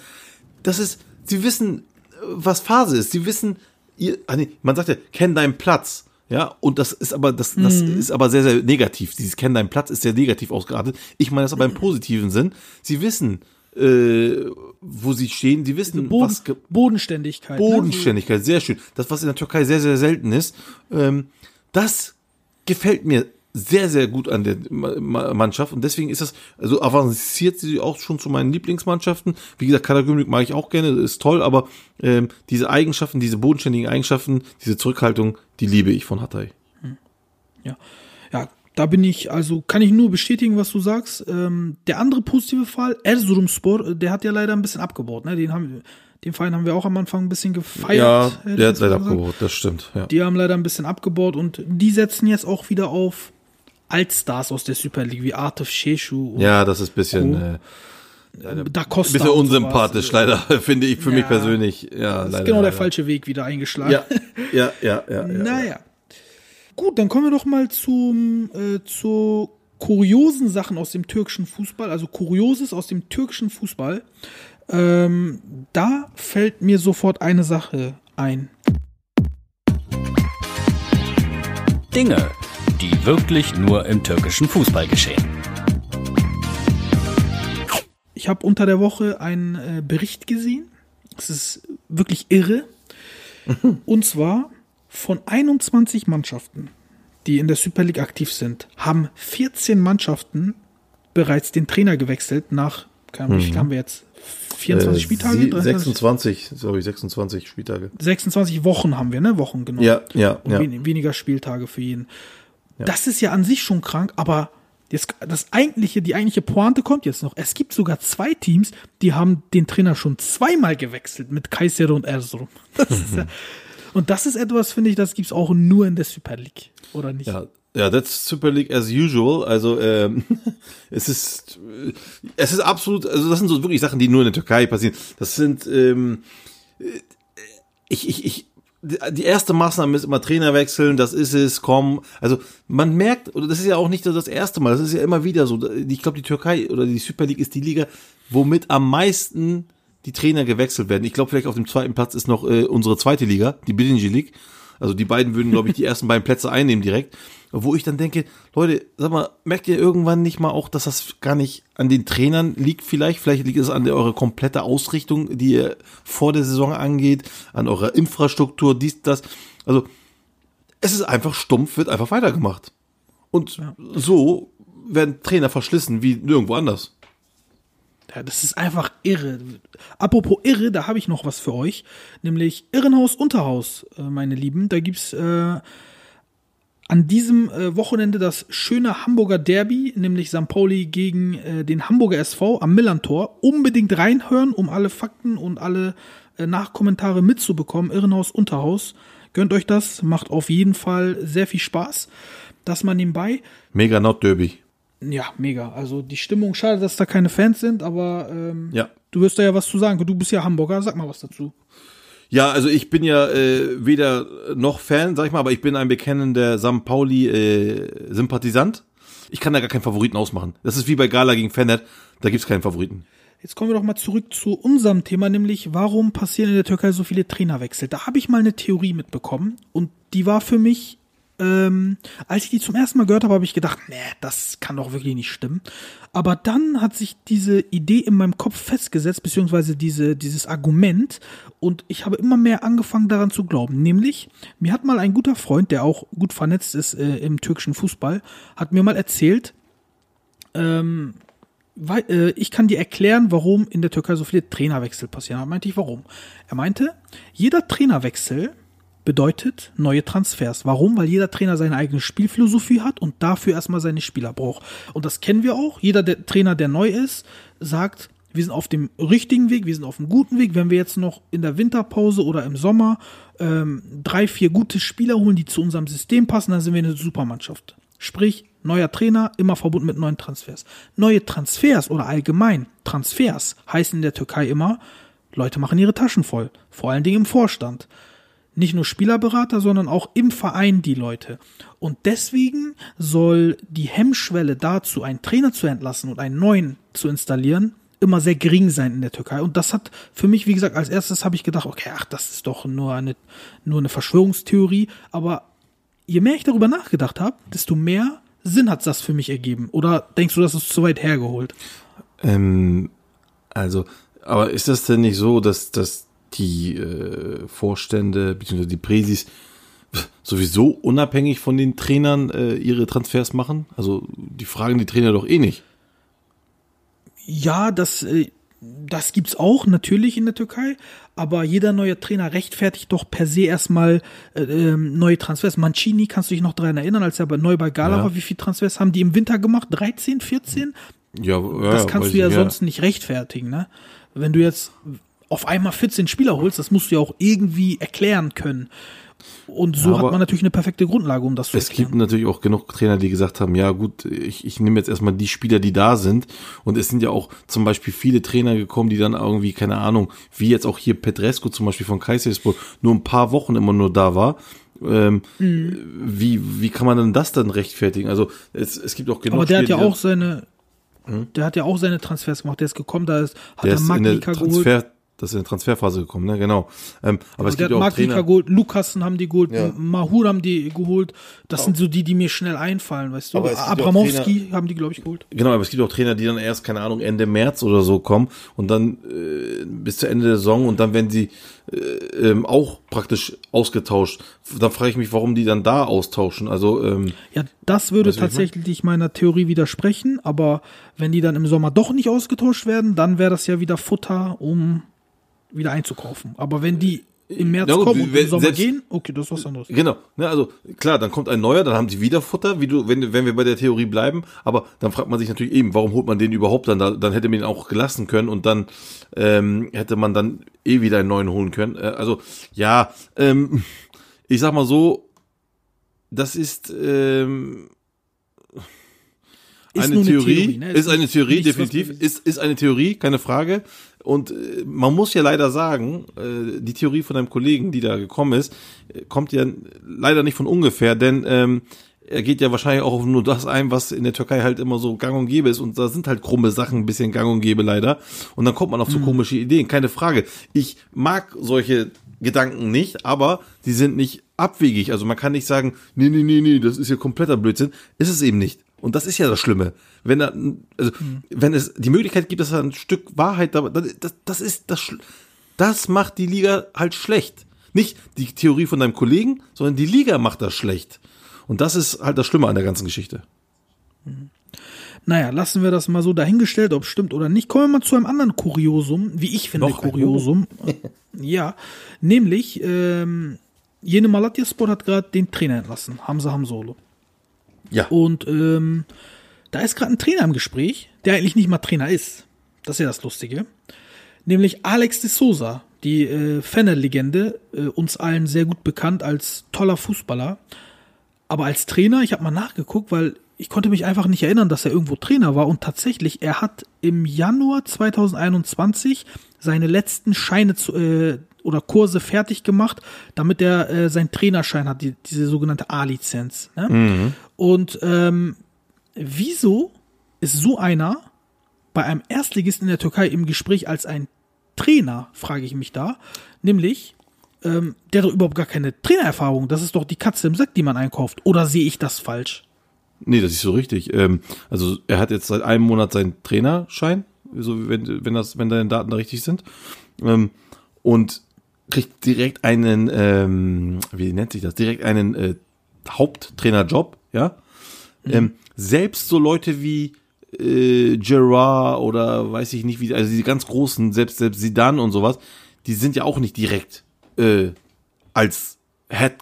Das ist, sie wissen, äh, was Phase ist. Sie wissen, ihr, ah nee, man sagt ja, kenn deinen Platz. Ja, und das ist aber, das, das ist aber sehr, sehr negativ. Dieses Kenn deinen Platz ist sehr negativ ausgeartet. Ich meine das aber im positiven Sinn. Sie wissen, äh, wo sie stehen. Sie wissen, Boden, was, ge- Bodenständigkeit. ne? Bodenständigkeit, sehr schön. Das, was in der Türkei sehr, sehr selten ist, ähm, das gefällt mir sehr, sehr gut an der Ma- Ma- Mannschaft und deswegen ist das, also avanciert sie auch schon zu meinen Lieblingsmannschaften. Wie gesagt, Karagümrük mag ich auch gerne, ist toll, aber ähm, diese Eigenschaften, diese bodenständigen Eigenschaften, diese Zurückhaltung, die liebe ich von Hatay. Ja. ja, da bin ich, also kann ich nur bestätigen, was du sagst. Ähm, der andere positive Fall, Erzurumspor, der hat ja leider ein bisschen abgebaut. Ne? Den, haben, den Verein haben wir auch am Anfang ein bisschen gefeiert. Ja, der hat leider abgebaut, das stimmt. Ja. Die haben leider ein bisschen abgebaut und die setzen jetzt auch wieder auf Altstars aus der Super League, wie Artif Sheshu ja, das ist bisschen, Oh. äh, Da Costa. bisschen unsympathisch, leider, finde ich für mich Ja. persönlich. Ja, Das ist leider, genau der leider. falsche Weg wieder eingeschlagen. Ja, ja, ja, ja. ja. Naja. Gut, dann kommen wir doch mal zum, äh, zu kuriosen Sachen aus dem türkischen Fußball, also Kurioses aus dem türkischen Fußball. Ähm, da fällt mir sofort eine Sache ein. Dinge, die wirklich nur im türkischen Fußball geschehen. Ich habe unter der Woche einen äh, Bericht gesehen. Es ist wirklich irre. Und zwar von 21 Mannschaften, die in der Super League aktiv sind, haben 14 Mannschaften bereits den Trainer gewechselt nach, keine Ahnung, wie viel haben wir jetzt? 24 Äh, Spieltage? sie- 23? 26, sorry, 26 Spieltage. 26 Wochen haben wir, ne? Wochen, genau. Ja, ja, Und ja. wen, weniger Spieltage für jeden. Das ist ja an sich schon krank, aber jetzt das eigentliche, die eigentliche Pointe kommt jetzt noch. Es gibt sogar zwei Teams, die haben den Trainer schon zweimal gewechselt mit Kayseri und Erzurum. Ja, und das ist etwas, finde ich, das gibt's auch nur in der Super League, oder nicht? Ja, ja, that's Super League as usual. Also ähm, es ist äh, es ist absolut, also das sind so wirklich Sachen, die nur in der Türkei passieren. Das sind ähm, äh, ich ich ich die erste Maßnahme ist immer Trainer wechseln, das ist es, komm. Also man merkt, oder das ist ja auch nicht das erste Mal, das ist ja immer wieder so. Ich glaube, die Türkei oder die Super League ist die Liga, womit am meisten die Trainer gewechselt werden. Ich glaube, vielleicht auf dem zweiten Platz ist noch äh, unsere zweite Liga, die Birinci League. Also die beiden würden, glaube ich, die ersten beiden Plätze einnehmen direkt. Wo ich dann denke, Leute, sag mal, merkt ihr irgendwann nicht mal auch, dass das gar nicht an den Trainern liegt vielleicht? Vielleicht liegt es an der, eurer komplette Ausrichtung, die ihr vor der Saison angeht, an eurer Infrastruktur, dies, das. Also es ist einfach stumpf, wird einfach weitergemacht. Und so werden Trainer verschlissen wie nirgendwo anders. Ja, das ist einfach irre. Apropos irre, da habe ich noch was für euch. Nämlich Irrenhaus Unterhaus, äh, meine Lieben. Da gibt's äh, an diesem äh, Wochenende das schöne Hamburger Derby, nämlich St. Pauli gegen äh, den Hamburger SV am Millantor. Unbedingt reinhören, um alle Fakten und alle äh, Nachkommentare mitzubekommen. Irrenhaus Unterhaus. Gönnt euch das, macht auf jeden Fall sehr viel Spaß. Das mal nebenbei. Mega Not Derby. Ja, mega. Also die Stimmung, schade, dass da keine Fans sind, aber ähm, Ja. du wirst da ja was zu sagen. Du bist ja Hamburger, sag mal was dazu. Ja, also ich bin ja äh, weder noch Fan, sag ich mal, aber ich bin ein bekennender St. Pauli-Sympathisant. ich kann da gar keinen Favoriten ausmachen. Das ist wie bei Gala gegen Fener, da gibt's keinen Favoriten. Jetzt kommen wir doch mal zurück zu unserem Thema, nämlich warum passieren in der Türkei so viele Trainerwechsel? Da habe ich mal eine Theorie mitbekommen und die war für mich, ähm, als ich die zum ersten Mal gehört habe, habe ich gedacht, nee, das kann doch wirklich nicht stimmen. Aber dann hat sich diese Idee in meinem Kopf festgesetzt, beziehungsweise diese, dieses Argument und ich habe immer mehr angefangen daran zu glauben. Nämlich, mir hat mal ein guter Freund, der auch gut vernetzt ist äh, im türkischen Fußball, hat mir mal erzählt, weil, äh, ich kann dir erklären, warum in der Türkei so viele Trainerwechsel passieren. Da meinte ich, warum? Er meinte, jeder Trainerwechsel bedeutet neue Transfers. Warum? Weil jeder Trainer seine eigene Spielphilosophie hat und dafür erstmal seine Spieler braucht. Und das kennen wir auch. Jeder der Trainer, der neu ist, sagt, wir sind auf dem richtigen Weg, wir sind auf einem guten Weg. Wenn wir jetzt noch in der Winterpause oder im Sommer ähm, drei, vier gute Spieler holen, die zu unserem System passen, dann sind wir eine Supermannschaft. Sprich, neuer Trainer, immer verbunden mit neuen Transfers. Neue Transfers oder allgemein Transfers heißen in der Türkei immer, Leute machen ihre Taschen voll. Vor allen Dingen im Vorstand. Nicht nur Spielerberater, sondern auch im Verein die Leute. Und deswegen soll die Hemmschwelle dazu, einen Trainer zu entlassen und einen neuen zu installieren, immer sehr gering sein in der Türkei. Und das hat für mich, wie gesagt, als erstes habe ich gedacht, okay, ach, das ist doch nur eine, nur eine Verschwörungstheorie. Aber je mehr ich darüber nachgedacht habe, desto mehr Sinn hat das für mich ergeben. Oder denkst du, das ist zu weit hergeholt? Ähm, also, aber ist das denn nicht so, dass, dass die äh, Vorstände bzw. die Präsis sowieso unabhängig von den Trainern äh, ihre Transfers machen? Also die fragen die Trainer doch eh nicht. Ja, das, äh, das gibt's auch natürlich in der Türkei, aber jeder neue Trainer rechtfertigt doch per se erstmal äh, ähm, neue Transfers. Mancini, kannst du dich noch daran erinnern, als er bei, neu bei Gala Ja. war, wie viele Transfers haben die im Winter gemacht? 13, 14? Ja, ja das kannst du ja ich, sonst nicht rechtfertigen, ne? Wenn du jetzt auf einmal 14 Spieler holst, das musst du ja auch irgendwie erklären können. Und so Ja, hat man natürlich eine perfekte Grundlage, um das zu Es erklären. gibt natürlich auch genug Trainer, die gesagt haben, ja gut, ich, ich nehme jetzt erstmal die Spieler, die da sind. Und es sind ja auch zum Beispiel viele Trainer gekommen, die dann irgendwie, keine Ahnung, wie jetzt auch hier Petrescu zum Beispiel von Kayserispor, nur ein paar Wochen immer nur da war. Ähm, Mhm. wie, wie kann man denn das dann rechtfertigen? Also es, es gibt auch genug Aber der hat ja Spieler, auch seine, der hat ja auch seine Transfers gemacht. Der ist gekommen, da ist, hat der er Maglika geholt. Das ist in der Transferphase gekommen, ne? Genau. Ähm, aber es der gibt ja hat auch Maglika Trainer. geholt, Lukassen haben die geholt, Ja. Mahur haben die geholt. Das sind so die, die mir schnell einfallen, weißt du. Es auch Abramowski haben die, glaube ich, geholt. Genau, aber es gibt auch Trainer, die dann erst, keine Ahnung, Ende März oder so kommen und dann äh, bis zu Ende der Saison und dann werden sie äh, ähm, auch praktisch ausgetauscht. Dann frage ich mich, warum die dann da austauschen. Also, ähm, Ja, das würde tatsächlich meiner Theorie widersprechen, aber wenn die dann im Sommer doch nicht ausgetauscht werden, dann wäre das ja wieder Futter, um wieder einzukaufen. Aber wenn die im März Ja gut, kommen und wenn- im Sommer selbst- gehen, okay, das ist was anderes. genau, ne, also klar, dann kommt ein neuer, dann haben sie wieder Futter, wie du, wenn, wenn wir bei der Theorie bleiben, aber dann fragt man sich natürlich eben, warum holt man den überhaupt dann da, dann hätte man ihn auch gelassen können und dann ähm, hätte man dann eh wieder einen neuen holen können. Äh, also, ja, ähm, ich sag mal so, das ist ähm, eine nur eine Theorie, Theorie, ne? ist Ist eine Theorie, definitiv, ist, ist eine Theorie, keine Frage. Und äh, man muss ja leider sagen, äh, die Theorie von einem Kollegen, die da gekommen ist, äh, kommt ja leider nicht von ungefähr, denn ähm, er geht ja wahrscheinlich auch auf nur das ein, was in der Türkei halt immer so gang und gäbe ist. Und da sind halt krumme Sachen ein bisschen gang und gäbe leider. Und dann kommt man auf so komische Ideen, keine Frage. Ich mag solche Gedanken nicht, aber die sind nicht abwegig. Also man kann nicht sagen, nee, nee, nee, nee, das ist ja kompletter Blödsinn. Ist es eben nicht. Und das ist ja das Schlimme. Wenn da, also, wenn es die Möglichkeit gibt, dass da ein Stück Wahrheit dabei, das, das, ist das, das macht die Liga halt schlecht. Nicht die Theorie von deinem Kollegen, sondern die Liga macht das schlecht. Und das ist halt das Schlimme an der ganzen Geschichte. Naja, lassen wir das mal so dahingestellt, ob es stimmt oder nicht. Kommen wir mal zu einem anderen Kuriosum, wie ich finde Noch Kuriosum. ja, nämlich, ähm, Jene Malatyaspor hat gerade den Trainer entlassen, Hamza Hamsolo. Ja. Und ähm, da ist gerade ein Trainer im Gespräch, der eigentlich nicht mal Trainer ist. Das ist ja das Lustige. Nämlich Alex de Souza, die äh, Fenner-Legende, äh, uns allen sehr gut bekannt als toller Fußballer. Aber als Trainer, ich habe mal nachgeguckt, weil ich konnte mich einfach nicht erinnern, dass er irgendwo Trainer war. Und tatsächlich, er hat im Januar 2021 seine letzten Scheine zu, äh, oder Kurse fertig gemacht, damit er äh, seinen Trainerschein hat, die, diese sogenannte A-Lizenz. Ne? Und ähm, wieso ist so einer bei einem Erstligisten in der Türkei im Gespräch als ein Trainer, frage ich mich da. Nämlich, ähm, der hat doch überhaupt gar keine Trainererfahrung. Das ist doch die Katze im Sack, die man einkauft. Oder sehe ich das falsch? Nee, das ist so richtig. Ähm, also er hat jetzt seit einem Monat seinen Trainerschein, so wenn, wenn das, wenn deine Daten da richtig sind. Ähm, und kriegt direkt einen, ähm, wie nennt sich das? Direkt einen äh, Haupttrainerjob, ja. Ähm, selbst so Leute wie äh, Gerard oder weiß ich nicht wie, also die ganz großen, selbst selbst Zidane und sowas, die sind ja auch nicht direkt äh, als Head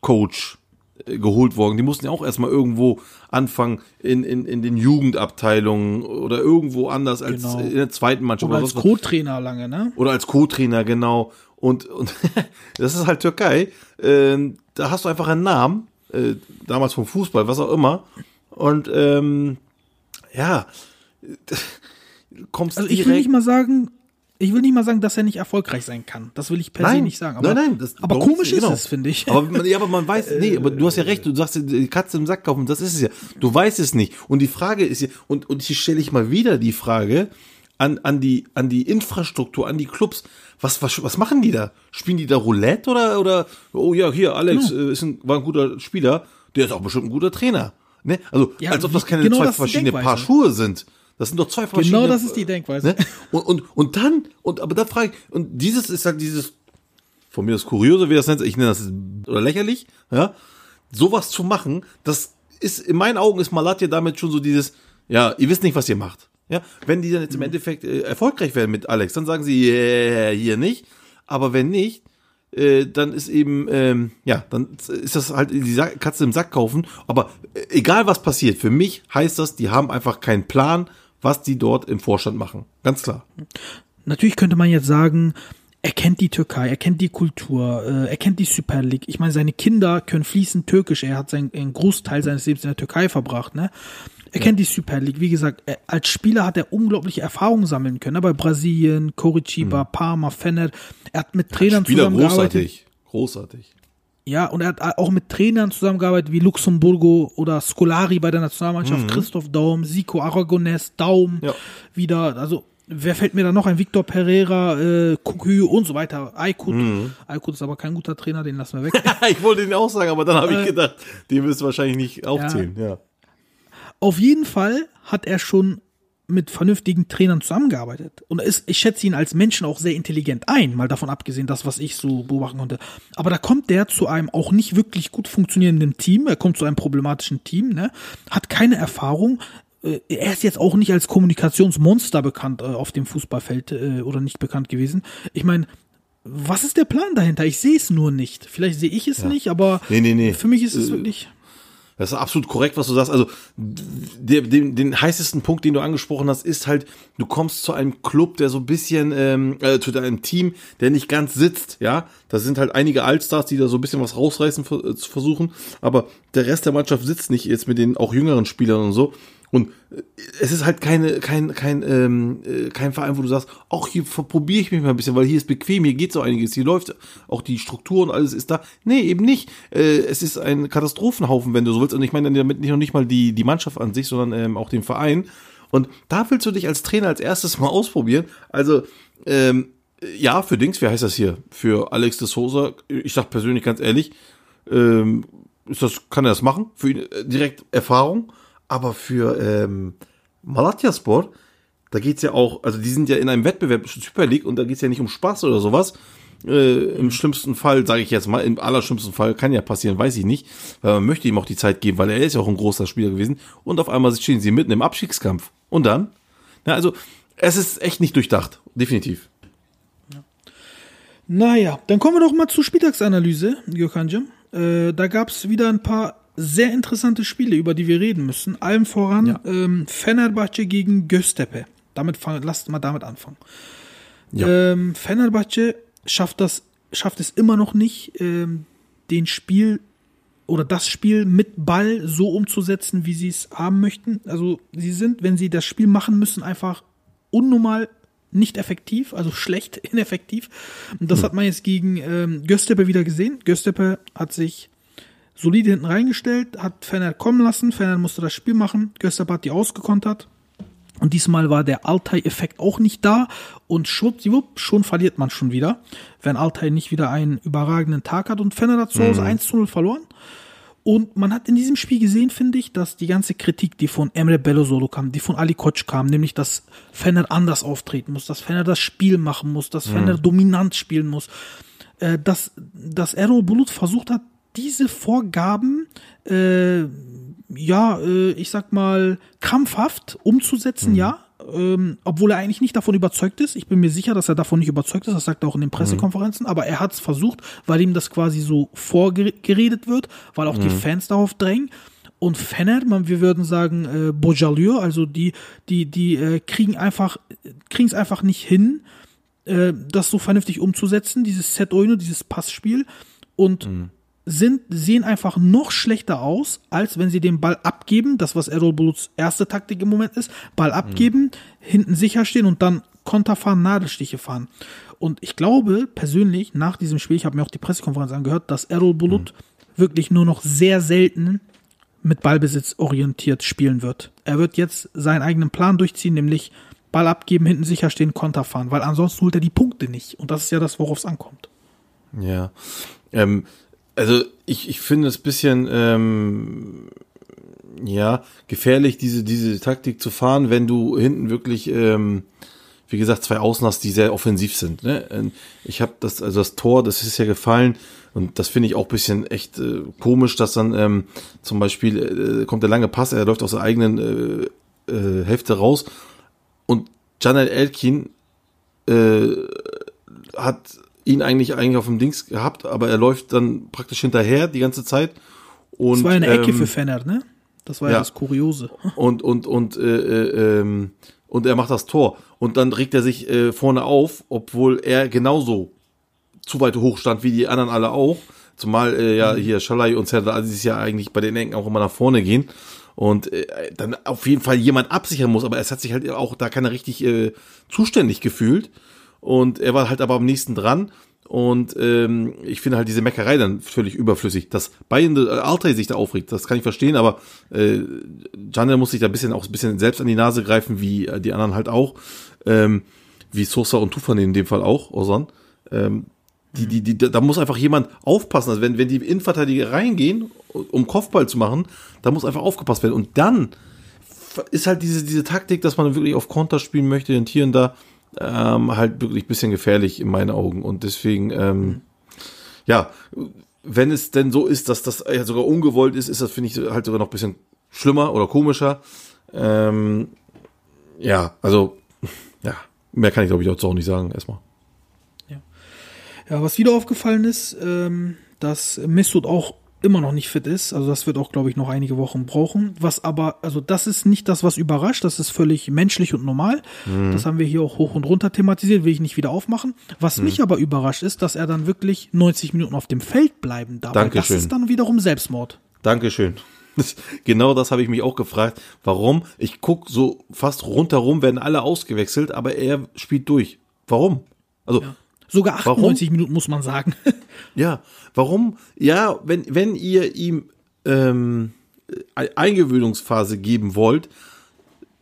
Coach äh, geholt worden. Die mussten ja auch erstmal irgendwo anfangen in, in, in den Jugendabteilungen oder irgendwo anders als Genau. in der zweiten Mannschaft Oder oder, als. Co-Trainer lange, ne? oder als Co-Trainer, genau. Und, und das ist halt Türkei. Ähm, da hast du einfach einen Namen, äh, damals vom Fußball, was auch immer. Und ähm, ja, du kommst Also ich will nicht mal sagen, ich will nicht mal sagen, dass er nicht erfolgreich sein kann. Das will ich per se Nein, nicht sagen. Aber, nein, nein, das- aber komisch ist Genau. es, finde ich. Aber, man- ja, aber man weiß, nee, aber du hast ja recht, du sagst, die Katze im Sack kaufen, das ist es ja. Du weißt es nicht. Und die Frage ist ja, und, und hier stelle ich mal wieder die Frage an, an die, an die Infrastruktur, an die Clubs. Was, was, was machen die da? Spielen die da Roulette oder, oder, oh ja, hier, Alex äh, ist ein, war ein guter Spieler, der ist auch bestimmt ein guter Trainer. Ne? Also, Ja, als ob das keine genau zwei das verschiedene Denkweise. Paar Schuhe sind. Das sind doch zwei verschiedene. Genau das ist die Denkweise. Ne? Und, und, und dann, und, aber da frage ich, und dieses ist halt dieses, von mir das Kuriose, wie das nennt, ich nenne das oder lächerlich, ja, sowas zu machen, das ist, in meinen Augen ist Malatya damit schon so dieses, ja, ihr wisst nicht, was ihr macht. Ja, wenn die dann jetzt im Endeffekt äh, erfolgreich werden mit Alex, dann sagen sie, yeah, hier nicht. Aber wenn nicht, äh, dann ist eben, ähm, ja, dann ist das halt die Sa Katze im Sack kaufen. Aber äh, egal was passiert, für mich heißt das, die haben einfach keinen Plan, was die dort im Vorstand machen. Ganz klar. Natürlich könnte man jetzt sagen, er kennt die Türkei, er kennt die Kultur, äh, er kennt die Super League. Ich meine, seine Kinder können fließend Türkisch. Er hat seinen einen Großteil seines Lebens in der Türkei verbracht, ne? Er kennt die Super League. Wie gesagt, er, als Spieler hat er unglaubliche Erfahrungen sammeln können. Ne? Bei Brasilien, Coritiba, Parma, Fener. Er hat mit Trainern Spieler zusammengearbeitet. großartig. Großartig. Ja, und er hat auch mit Trainern zusammengearbeitet wie Luxemburgo oder Scolari bei der Nationalmannschaft, Christoph Daum, Sico Aragones, Daum Ja. wieder, also wer fällt mir da noch ein? Victor Pereira, äh, Kukü und so weiter. Aykut. Aykut ist aber kein guter Trainer, den lassen wir weg. ich wollte den auch sagen, aber dann habe ich Äh, gedacht, den wirst du wahrscheinlich nicht aufzählen. Ja. Auf jeden Fall hat er schon mit vernünftigen Trainern zusammengearbeitet. Und ist, ich schätze ihn als Menschen auch sehr intelligent ein, mal davon abgesehen, das, was ich so beobachten konnte. Aber da kommt der zu einem auch nicht wirklich gut funktionierenden Team, er kommt zu einem problematischen Team, ne? hat keine Erfahrung. Äh, Er ist jetzt auch nicht als Kommunikationsmonster bekannt äh, auf dem Fußballfeld äh, oder nicht bekannt gewesen. Ich meine, was ist der Plan dahinter? Ich sehe es nur nicht. Vielleicht sehe ich es nicht, aber Nee, nee, nee. für mich ist es Äh, wirklich. Das ist absolut korrekt, was du sagst. Also der, den, den heißesten Punkt, den du angesprochen hast, ist halt, du kommst zu einem Club, der so ein bisschen, ähm, äh, zu einem Team, der nicht ganz sitzt, ja. Da sind halt einige Allstars, die da so ein bisschen was rausreißen äh, zu versuchen, aber der Rest der Mannschaft sitzt nicht jetzt mit den auch jüngeren Spielern und so. Und äh, es ist halt keine, kein, kein, ähm, äh, kein Verein, wo du sagst, auch hier probiere ich mich mal ein bisschen, weil hier ist bequem, hier geht so einiges, hier läuft auch die Struktur und alles ist da. Nee, eben nicht. Äh, es ist ein Katastrophenhaufen, wenn du so willst. Und ich meine damit nicht noch nicht mal die, die Mannschaft an sich, sondern ähm, auch den Verein. Und da willst du dich als Trainer als erstes mal ausprobieren. Also, ähm, ja, für Dings, wie heißt das hier? Für Alex de Souza, ich sag persönlich ganz ehrlich, ähm, ist das, kann er das machen? Für ihn äh, direkt Erfahrung. Aber für ähm, Malatyaspor, da geht's ja auch, also die sind ja in einem Wettbewerb Super League und da geht's ja nicht um Spaß oder sowas. Äh, Im schlimmsten Fall, sage ich jetzt mal, im allerschlimmsten Fall kann ja passieren, weiß ich nicht, weil man möchte ihm auch die Zeit geben, weil er ist ja auch ein großer Spieler gewesen. Und auf einmal stehen sie mitten im Abstiegskampf. Und dann? Ja, also es ist echt nicht durchdacht, definitiv. Naja, dann kommen wir doch mal zur Spieltagsanalyse, Gökhan'cığım. Äh, da gab es wieder ein paar sehr interessante Spiele, über die wir reden müssen. Allem voran Ja. ähm, Fenerbahce gegen Göztepe. Damit fang, lasst mal damit anfangen. Ja. Ähm, Fenerbahce schafft das, schafft es immer noch nicht, ähm, den Spiel oder das Spiel mit Ball so umzusetzen, wie sie es haben möchten. Also sie sind, wenn sie das Spiel machen müssen, einfach unnormal nicht effektiv, also schlecht, ineffektiv. Und das hat man jetzt gegen ähm, Göztepe wieder gesehen. Göztepe hat sich solide hinten reingestellt, hat Fener kommen lassen. Fener musste das Spiel machen. Göztepe hat die ausgekontert. Und diesmal war der Altai-Effekt auch nicht da. Und schwuppdiwupp, schon verliert man schon wieder, wenn Altai nicht wieder einen überragenden Tag hat. Und Fener hat zu Hause 1 zu 0 verloren. Und man hat in diesem Spiel gesehen, finde ich, dass die ganze Kritik, die von Emre Belözoğlu kam, die von Ali Koç kam, nämlich, dass Fener anders auftreten muss, dass Fener das Spiel machen muss, dass Fener dominant spielen muss, äh, dass, dass Errol Bulut versucht hat, diese Vorgaben, äh, ja, äh, ich sag mal, krampfhaft umzusetzen, ja, ähm, obwohl er eigentlich nicht davon überzeugt ist. Ich bin mir sicher, dass er davon nicht überzeugt ist. Das sagt er auch in den Pressekonferenzen. Aber er hat es versucht, weil ihm das quasi so vorgeredet wird, weil auch die Fans darauf drängen. Und Fener, man, wir würden sagen, äh, Bojalur, also die, die, die äh, kriegen einfach, kriegen es einfach nicht hin, äh, das so vernünftig umzusetzen, dieses Set Oyunu, dieses Passspiel. Und sind, sehen einfach noch schlechter aus, als wenn sie den Ball abgeben, das was Errol Buluts erste Taktik im Moment ist, Ball abgeben, hinten sicher stehen und dann Konter fahren, Nadelstiche fahren. Und ich glaube persönlich, nach diesem Spiel, ich habe mir auch die Pressekonferenz angehört, dass Errol Bulut wirklich nur noch sehr selten mit Ballbesitz orientiert spielen wird. Er wird jetzt seinen eigenen Plan durchziehen, nämlich Ball abgeben, hinten sicher stehen, Konter fahren, weil ansonsten holt er die Punkte nicht. Und das ist ja das, worauf es ankommt. Ja. Ähm, also ich, ich finde es bisschen ähm, ja gefährlich, diese, diese Taktik zu fahren, wenn du hinten wirklich, ähm, wie gesagt, zwei Außen hast, die sehr offensiv sind. Ne? Ähm, Ich habe das, also das Tor, das ist ja gefallen. Und das finde ich auch bisschen echt äh, komisch, dass dann ähm, zum Beispiel äh, kommt der lange Pass, er läuft aus der eigenen äh, äh, Hälfte raus Janel Elkin äh, hat ihn eigentlich eigentlich auf dem Dings gehabt, aber er läuft dann praktisch hinterher die ganze Zeit. Und, Das war eine Ecke ähm, für Fenner, ne? Das war ja, ja. das Kuriose. und und und äh, äh, ähm, und er macht das Tor und dann regt er sich äh, vorne auf, obwohl er genauso zu weit hoch stand wie die anderen alle auch. Zumal äh, ja hier Schalai und Serdar Aziz ja eigentlich bei den Ecken auch immer nach vorne gehen und äh, dann auf jeden Fall jemand absichern muss, aber es hat sich halt auch da keiner richtig äh, zuständig gefühlt und er war halt aber am nächsten dran und ähm, ich finde halt diese Meckerei dann völlig überflüssig. Dass Bayern äh, Altay sich da aufregt, das kann ich verstehen, aber äh, Janel muss sich da ein bisschen auch ein bisschen selbst an die Nase greifen, wie äh, die anderen halt auch, ähm, wie Sosa und Tufan in dem Fall auch, Osan. Ähm, die, die, die, da muss einfach jemand aufpassen. Also wenn, wenn die Innenverteidiger reingehen, um Kopfball zu machen, da muss einfach aufgepasst werden. Und dann ist halt diese, diese Taktik, dass man wirklich auf Konter spielen möchte und hier und da, ähm, halt wirklich ein bisschen gefährlich in meinen Augen. Und deswegen, ähm, ja, wenn es denn so ist, dass das ja sogar ungewollt ist, ist das, finde ich, halt sogar noch ein bisschen schlimmer oder komischer. Ähm, ja, also, ja, mehr kann ich glaube ich dazu auch nicht sagen, erstmal. Ja, was wieder aufgefallen ist, ähm, dass Mesut auch immer noch nicht fit ist. Also das wird auch, glaube ich, noch einige Wochen brauchen. Was aber, also das ist nicht das, was überrascht. Das ist völlig menschlich und normal. Das haben wir hier auch hoch und runter thematisiert, will ich nicht wieder aufmachen. Was mich aber überrascht ist, dass er dann wirklich 90 Minuten auf dem Feld bleiben darf. Dankeschön. Das ist dann wiederum Selbstmord. Dankeschön. Genau das habe ich mich auch gefragt. Warum? Ich guck so fast rundherum, werden alle ausgewechselt, aber er spielt durch. Warum? Also, ja, Sogar 98 Minuten muss man sagen. warum? Ja, wenn, wenn ihr ihm ähm, E- Eingewöhnungsphase geben wollt,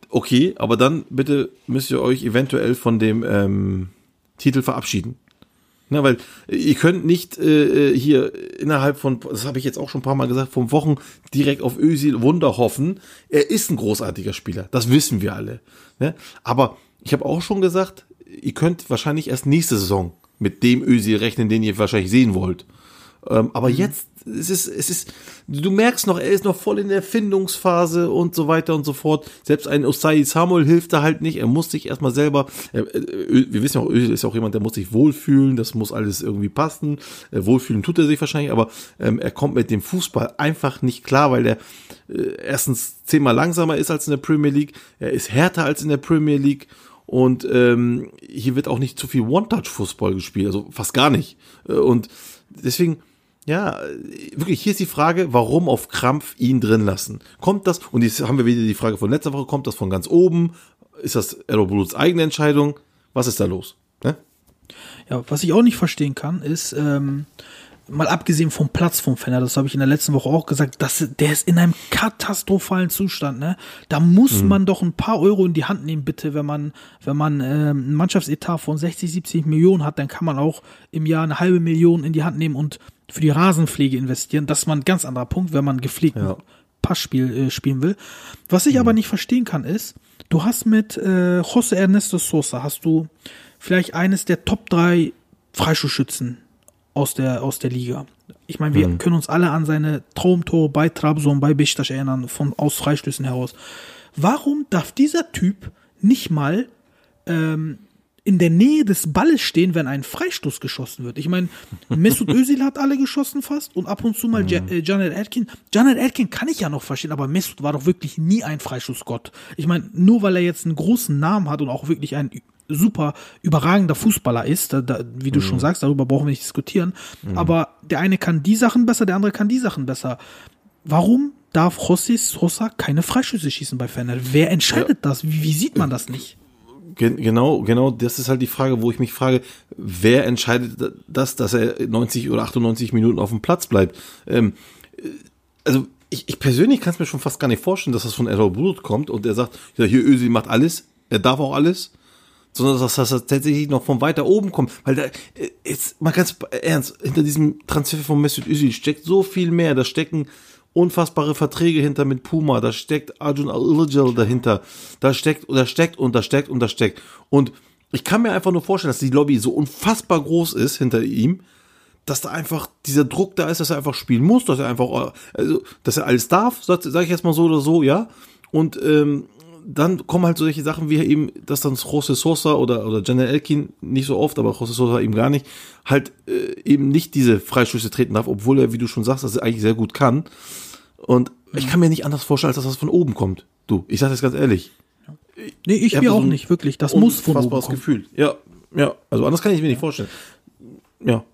okay, aber dann bitte müsst ihr euch eventuell von dem ähm, Titel verabschieden. Na, weil ihr könnt nicht äh, hier innerhalb von, das habe ich jetzt auch schon ein paar Mal gesagt, von Wochen direkt auf Özil Wunder hoffen. Er ist ein großartiger Spieler, das wissen wir alle. Ne? Aber ich habe auch schon gesagt, ihr könnt wahrscheinlich erst nächste Saison mit dem Özil rechnen, den ihr wahrscheinlich sehen wollt. Ähm, aber jetzt, es ist, es ist, du merkst noch, er ist noch voll in der Findungsphase und so weiter und so fort. Selbst ein Osai Samuel hilft da halt nicht. Er muss sich erstmal selber, er, äh, wir wissen ja auch, Özil ist auch jemand, der muss sich wohlfühlen, das muss alles irgendwie passen. Äh, wohlfühlen tut er sich wahrscheinlich, aber ähm, er kommt mit dem Fußball einfach nicht klar, weil er äh, erstens zehnmal langsamer ist als in der Premier League, er ist härter als in der Premier League. Und ähm, hier wird auch nicht zu viel One-Touch-Fußball gespielt, also fast gar nicht. Äh, Und deswegen, ja, wirklich, hier ist die Frage, warum auf Krampf ihn drin lassen? Kommt das, und jetzt haben wir wieder die Frage von letzter Woche, kommt das von ganz oben? Ist das Errol Bluts eigene Entscheidung? Was ist da los? Ne? Ja, was ich auch nicht verstehen kann, ist, ähm, mal abgesehen vom Platz vom Fenner, das habe ich in der letzten Woche auch gesagt, dass der ist in einem katastrophalen Zustand, ne? Da muss man doch ein paar Euro in die Hand nehmen, bitte, wenn man, wenn man ähm, ein Mannschaftsetat von 60, 70 Millionen hat, dann kann man auch im Jahr eine halbe Million in die Hand nehmen und für die Rasenpflege investieren. Das ist mal ein ganz anderer Punkt, wenn man gepflegten Ja. Passspiel äh, spielen will. Was ich aber nicht verstehen kann, ist, du hast mit äh, José Ernesto Sosa, hast du vielleicht eines der Top 3 Freistoßschützen aus der, aus der Liga. Ich meine, wir können uns alle an seine Traumtore bei Trabzon, bei Beşiktaş erinnern, von, aus Freistößen heraus. Warum darf dieser Typ nicht mal ähm, in der Nähe des Balles stehen, wenn ein Freistoß geschossen wird. Ich meine, Mesut Özil hat alle geschossen fast und ab und zu mal ja. äh, Janet Atkin. Janet Atkin kann ich ja noch verstehen, aber Mesut war doch wirklich nie ein Freischussgott. Ich meine, nur weil er jetzt einen großen Namen hat und auch wirklich ein super überragender Fußballer ist, da, da, wie du schon sagst, darüber brauchen wir nicht diskutieren. Aber der eine kann die Sachen besser, der andere kann die Sachen besser. Warum darf José Sosa keine Freischüsse schießen bei Fener? Wer entscheidet das? Wie, wie sieht man das nicht? Gen genau, genau, das ist halt die Frage, wo ich mich frage, wer entscheidet das, dass er 90 oder 98 Minuten auf dem Platz bleibt? Ähm, äh, also ich, ich persönlich kann es mir schon fast gar nicht vorstellen, dass das von Errol Bulut kommt und er sagt, ja, hier Özil macht alles, er darf auch alles, sondern dass das tatsächlich noch von weiter oben kommt, weil da äh, jetzt mal ganz ernst, hinter diesem Transfer von Mesut Özil steckt so viel mehr, da stecken unfassbare Verträge hinter mit Puma, da steckt Arjun Al dahinter, da steckt, da steckt und da steckt und da steckt. Und ich kann mir einfach nur vorstellen, dass die Lobby so unfassbar groß ist hinter ihm, dass da einfach dieser Druck da ist, dass er einfach spielen muss, dass er einfach, also, dass er alles darf, sag ich jetzt mal so oder so, ja. Und ähm, dann kommen halt solche Sachen wie eben, dass dann José Sosa oder, oder Jenna Elkin, nicht so oft, aber José Sosa eben gar nicht, halt äh, eben nicht diese Freistöße treten darf, obwohl er, wie du schon sagst, das eigentlich sehr gut kann. Und ich kann mir nicht anders vorstellen, als dass das von oben kommt. Du, ich sag das ganz ehrlich. Nee, ich hab mir so auch ein nicht, wirklich. Das muss von oben unfassbares kommen. Gefühl. Ja, ja, also anders kann ich mir nicht vorstellen. Ja.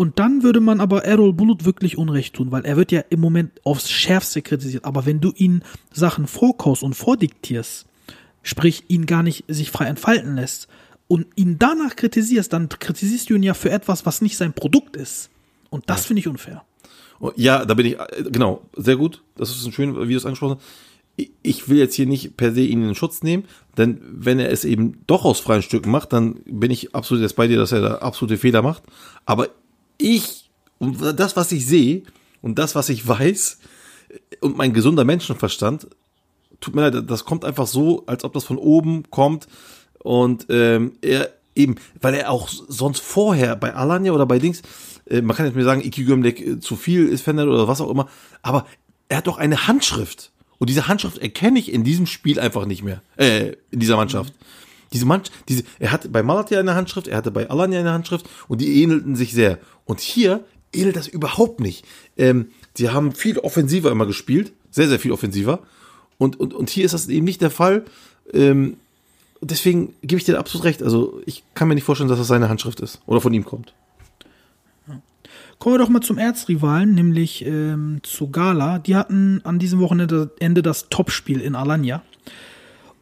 Und dann würde man aber Errol Bulut wirklich Unrecht tun, weil er wird ja im Moment aufs Schärfste kritisiert. Aber wenn du ihn Sachen vorkaust und vordiktierst, sprich ihn gar nicht sich frei entfalten lässt und ihn danach kritisierst, dann kritisierst du ihn ja für etwas, was nicht sein Produkt ist. Und das finde ich unfair. Oh, Ja, da bin ich, äh, genau, sehr gut. Das ist ein schön, wie du es angesprochen hast. Ich- will jetzt hier nicht per se ihn in den Schutz nehmen, denn wenn er es eben doch aus freien Stücken macht, dann bin ich absolut jetzt bei dir, dass er da absolute Fehler macht. Aber ich, und das, was ich sehe und das, was ich weiß und mein gesunder Menschenverstand, tut mir leid, das kommt einfach so, als ob das von oben kommt und ähm, er eben, weil er auch sonst vorher bei Alanya oder bei Dings, äh, man kann jetzt mir sagen, Iki Gömlek äh, zu viel ist Fender oder was auch immer, aber er hat doch eine Handschrift und diese Handschrift erkenne ich in diesem Spiel einfach nicht mehr, äh, in dieser Mannschaft. Diese Mannschaft, diese, er hatte bei Malatya eine Handschrift, er hatte bei Alanya eine Handschrift und die ähnelten sich sehr. Und hier ähnelt das überhaupt nicht. Ähm, sie haben viel offensiver immer gespielt, sehr, sehr viel offensiver. Und, und, und hier ist das eben nicht der Fall. Ähm, deswegen gebe ich dir absolut recht. Also ich kann mir nicht vorstellen, dass das seine Handschrift ist oder von ihm kommt. Kommen wir doch mal zum Erzrivalen, nämlich ähm, zu Gala. Die hatten an diesem Wochenende Ende das Topspiel in Alanya.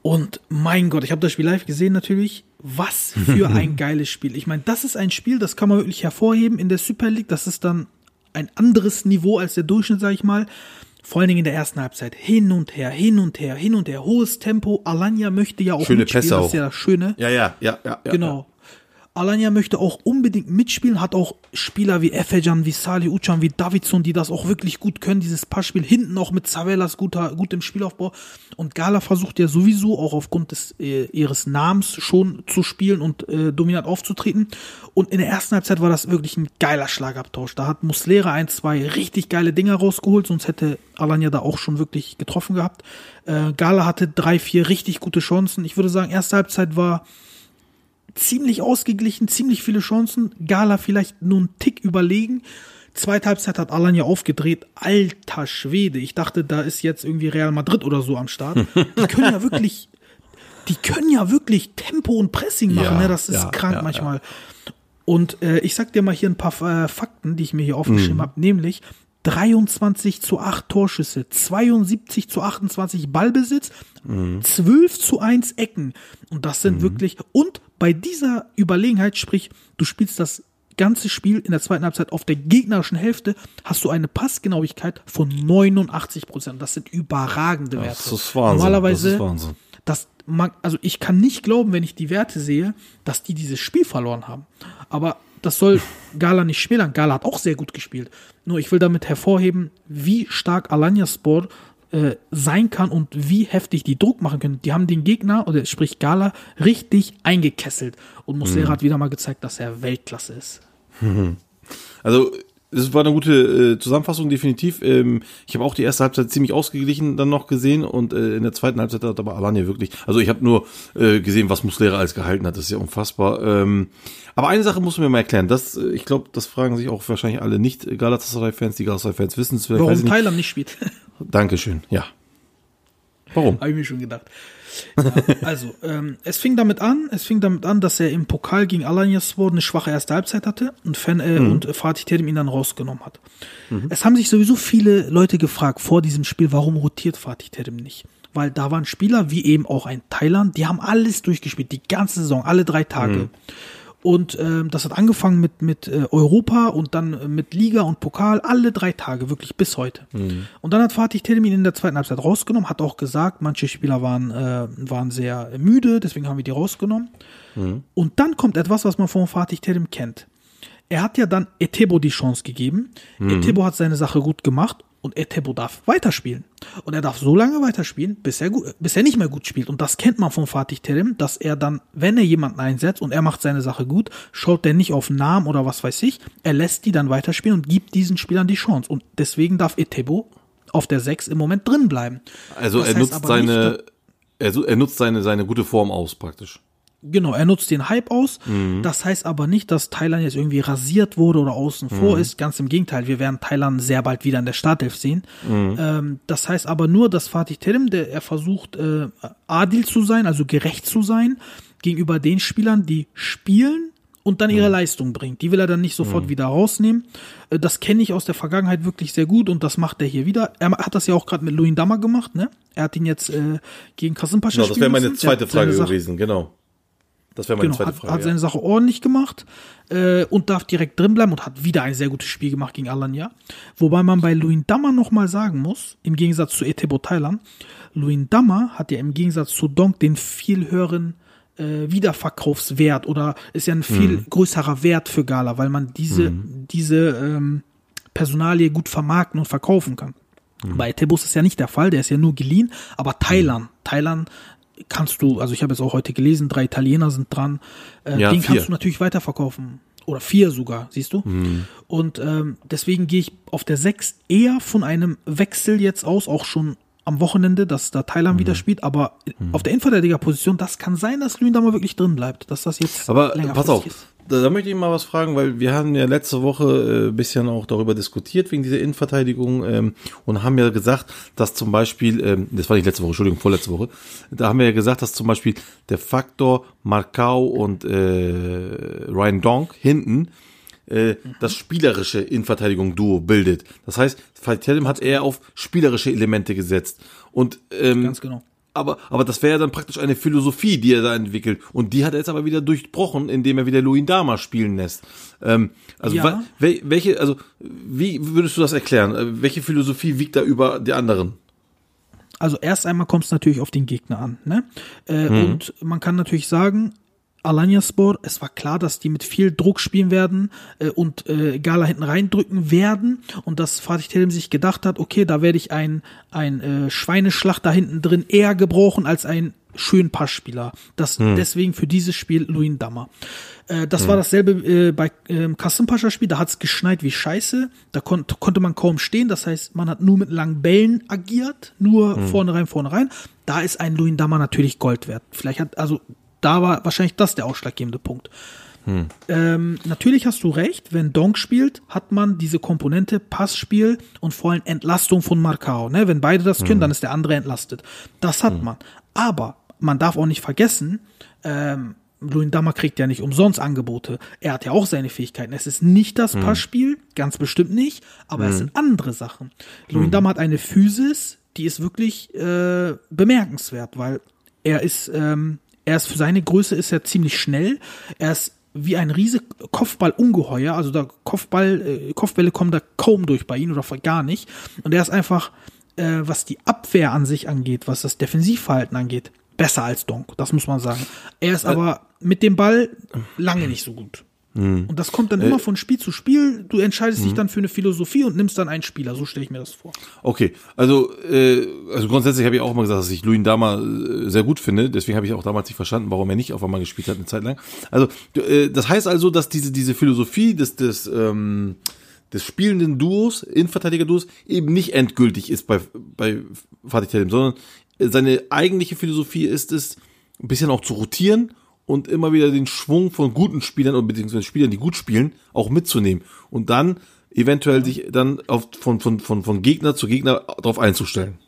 Und mein Gott, ich habe das Spiel live gesehen natürlich. Was für ein geiles Spiel. Ich meine, das ist ein Spiel, das kann man wirklich hervorheben in der Super League. Das ist dann ein anderes Niveau als der Durchschnitt, sag ich mal. Vor allen Dingen in der ersten Halbzeit. Hin und her, hin und her, hin und her. Hohes Tempo. Alanya möchte ja auch Schöne mitspielen. Pässe das auch. ist ja das Schöne. Ja, ja, ja, ja. ja Genau. Alanya möchte auch unbedingt mitspielen, hat auch Spieler wie Efecan, wie Salih Ucan, wie Davidson, die das auch wirklich gut können, dieses Passspiel hinten auch mit Zavellas guter, gut im Spielaufbau. Und Gala versucht ja sowieso auch aufgrund des äh, ihres Namens schon zu spielen und äh, dominant aufzutreten. Und in der ersten Halbzeit war das wirklich ein geiler Schlagabtausch. Da hat Muslera ein, zwei richtig geile Dinger rausgeholt, sonst hätte Alanya da auch schon wirklich getroffen gehabt. Äh, Gala hatte drei, vier richtig gute Chancen. Ich würde sagen, erste Halbzeit war ziemlich ausgeglichen, ziemlich viele Chancen. Gala vielleicht nur einen Tick überlegen. Zweite Halbzeit hat Alanya aufgedreht. Alter Schwede. Ich dachte, da ist jetzt irgendwie Real Madrid oder so am Start. Die können ja wirklich, die können ja wirklich Tempo und Pressing machen. Ja, ne? Das ist ja, krank ja, manchmal. Und äh, ich sag dir mal hier ein paar äh, Fakten, die ich mir hier aufgeschrieben Mhm. habe, nämlich 23 zu 8 Torschüsse, 72 zu 28 Ballbesitz, Mhm. 12 zu 1 Ecken. Und das sind wirklich, und bei dieser Überlegenheit, sprich, du spielst das ganze Spiel in der zweiten Halbzeit auf der gegnerischen Hälfte, hast du eine Passgenauigkeit von 89 Prozent. Das sind überragende Werte. Das ist Wahnsinn. Normalerweise, Das ist Wahnsinn. das mag, also ich kann nicht glauben, wenn ich die Werte sehe, dass die dieses Spiel verloren haben. Aber das soll Gala nicht schmälern. Gala hat auch sehr gut gespielt. Nur ich will damit hervorheben, wie stark Alanya Sport äh, sein kann und wie heftig die Druck machen können. Die haben den Gegner, oder sprich Gala, richtig eingekesselt. Und Muslera hat wieder mal gezeigt, dass er Weltklasse ist. Also es war eine gute äh, Zusammenfassung, definitiv. Ähm, ich habe auch die erste Halbzeit ziemlich ausgeglichen dann noch gesehen und äh, in der zweiten Halbzeit hat aber Alanya wirklich, also ich habe nur äh, gesehen, was Muslera alles gehalten hat, das ist ja unfassbar. Ähm, aber eine Sache musst du mir mal erklären, das, äh, ich glaube, das fragen sich auch wahrscheinlich alle nicht Galatasaray-Fans, die Galatasaray-Fans wissen es vielleicht. Warum nicht. Thailand nicht spielt, Dankeschön, ja. Warum? habe ich mir schon gedacht. Ja, also, ähm, es fing damit an, es fing damit an, dass er im Pokal gegen Alanyaspor eine schwache erste Halbzeit hatte und, Fan, äh, und äh, Fatih Terim ihn dann rausgenommen hat. Es haben sich sowieso viele Leute gefragt vor diesem Spiel, warum rotiert Fatih Terim nicht? Weil da waren Spieler, wie eben auch ein Thailand, die haben alles durchgespielt, die ganze Saison, alle drei Tage. Und ähm, das hat angefangen mit, mit äh, Europa und dann äh, mit Liga und Pokal, alle drei Tage, wirklich bis heute. Und dann hat Fatih Terim ihn in der zweiten Halbzeit rausgenommen, hat auch gesagt, manche Spieler waren, äh, waren sehr müde, deswegen haben wir die rausgenommen. Und dann kommt etwas, was man von Fatih Terim kennt. Er hat ja dann Etebo die Chance gegeben. Etebo hat seine Sache gut gemacht und Etebo darf weiterspielen. Und er darf so lange weiterspielen, bis er, gut, bis er nicht mehr gut spielt. Und das kennt man von Fatih Terim, dass er dann, wenn er jemanden einsetzt und er macht seine Sache gut, schaut der nicht auf Namen oder was weiß ich, er lässt die dann weiterspielen und gibt diesen Spielern die Chance. Und deswegen darf Etebo auf der 6 im Moment drin bleiben. Also Das er nutzt seine, nicht, Er, er nutzt seine, seine gute Form aus, praktisch. Genau, er nutzt den Hype aus. Das heißt aber nicht, dass Thailand jetzt irgendwie rasiert wurde oder außen vor ist. Ganz im Gegenteil, wir werden Thailand sehr bald wieder in der Startelf sehen. Ähm, das heißt aber nur, dass Fatih Terim, der er versucht, äh, adil zu sein, also gerecht zu sein, gegenüber den Spielern, die spielen und dann ihre Leistung bringen. Die will er dann nicht sofort wieder rausnehmen. Äh, Das kenne ich aus der Vergangenheit wirklich sehr gut und das macht er hier wieder. Er hat das ja auch gerade mit Luin Dammer gemacht, ne? Er hat ihn jetzt äh, gegen Kasim Pascha Genau, das wäre meine zweite Frage gewesen, genau. Das wäre meine Genau, zweite hat, Frage. hat ja. seine Sache ordentlich gemacht äh, und darf direkt drin bleiben und hat wieder ein sehr gutes Spiel gemacht gegen Alanya. Wobei man bei Luin Dammer nochmal sagen muss, im Gegensatz zu Etebo Thailand, Luin Dammer hat ja im Gegensatz zu Donk den viel höheren äh, Wiederverkaufswert oder ist ja ein viel Mhm. größerer Wert für Gala, weil man diese, diese ähm, Personalie gut vermarkten und verkaufen kann. Mhm. Bei Etebos ist ja nicht der Fall, der ist ja nur geliehen, aber Thailand, Thailand kannst du, also ich habe jetzt auch heute gelesen, drei Italiener sind dran, äh, Ja, den vier. kannst du natürlich weiterverkaufen. Oder vier sogar, siehst du? Mhm. Und ähm, deswegen gehe ich auf der sechs eher von einem Wechsel jetzt aus, auch schon am Wochenende, dass da Thailand Mhm. wieder spielt, aber auf der Innenverteidigerposition, das kann sein, dass Lünen da mal wirklich drin bleibt, dass das jetzt Aber pass auf, ist. Da, möchte ich mal was fragen, weil wir haben ja letzte Woche äh, ein bisschen auch darüber diskutiert, wegen dieser Innenverteidigung, ähm, und haben ja gesagt, dass zum Beispiel, ähm, das war nicht letzte Woche, Entschuldigung, vorletzte Woche, da haben wir ja gesagt, dass zum Beispiel der Faktor Marcau und äh, Ryan Donk hinten äh, das spielerische Innenverteidigung-Duo bildet. Das heißt, Fatih hat eher auf spielerische Elemente gesetzt. Und ähm, Ganz genau. Aber, aber das wäre ja dann praktisch eine Philosophie, die er da entwickelt. Und die hat er jetzt aber wieder durchbrochen, indem er wieder Louis Dama spielen lässt. Ähm, also Ja. wel, welche, also wie würdest du das erklären? Äh, Welche Philosophie wiegt da über die anderen? Also erst einmal kommt es natürlich auf den Gegner an. Ne? Äh, Mhm. Und man kann natürlich sagen, Alanyaspor, es war klar, dass die mit viel Druck spielen werden äh, und äh, Gala hinten reindrücken werden und dass Fatih Terim sich gedacht hat, okay, da werde ich ein, ein äh, Schweineschlacht da hinten drin eher gebrauchen als ein schönen Passspieler. Das deswegen für dieses Spiel Luin Dammer. Äh, das war dasselbe äh, bei ähm, Kasim Pascha Spiel, da hat es geschneit wie Scheiße, da kon konnte man kaum stehen, das heißt, man hat nur mit langen Bällen agiert, nur vorne rein, vorne rein. Da ist ein Luin Dammer natürlich Gold wert. Vielleicht hat, also da war wahrscheinlich das der ausschlaggebende Punkt. Ähm, natürlich hast du recht, wenn Donk spielt, hat man diese Komponente Passspiel und vor allem Entlastung von Marcao. Ne? Wenn beide das können, dann ist der andere entlastet. Das hat man. Aber man darf auch nicht vergessen, ähm, Luin Dammer kriegt ja nicht umsonst Angebote. Er hat ja auch seine Fähigkeiten. Es ist nicht das Passspiel, ganz bestimmt nicht, aber es sind andere Sachen. Luin Dammer hat eine Physis, die ist wirklich äh, bemerkenswert, weil er ist, ähm, er ist für seine Größe ist er ziemlich schnell. Er ist wie ein riese Kopfballungeheuer, also da Kopfball, äh, Kopfbälle kommen da kaum durch bei ihm oder gar nicht. Und er ist einfach, äh, was die Abwehr an sich angeht, was das Defensivverhalten angeht, besser als Donk, das muss man sagen. Er ist aber mit dem Ball lange nicht so gut. Und das kommt dann immer von Spiel zu Spiel. Du entscheidest dich dann für eine Philosophie und nimmst dann einen Spieler. So stelle ich mir das vor. Okay, also, äh, also grundsätzlich habe ich auch mal gesagt, dass ich Louis Dama äh, sehr gut finde. Deswegen habe ich auch damals nicht verstanden, warum er nicht auf einmal gespielt hat eine Zeit lang. Also, äh, das heißt also, dass diese, diese Philosophie des, des, ähm, des spielenden Duos, Innenverteidiger-Duos, eben nicht endgültig ist bei, bei Fatih Terim, sondern seine eigentliche Philosophie ist es, ein bisschen auch zu rotieren und immer wieder den Schwung von guten Spielern oder beziehungsweise Spielern, die gut spielen, auch mitzunehmen und dann eventuell sich dann auf, von, von, von, von Gegner zu Gegner darauf einzustellen.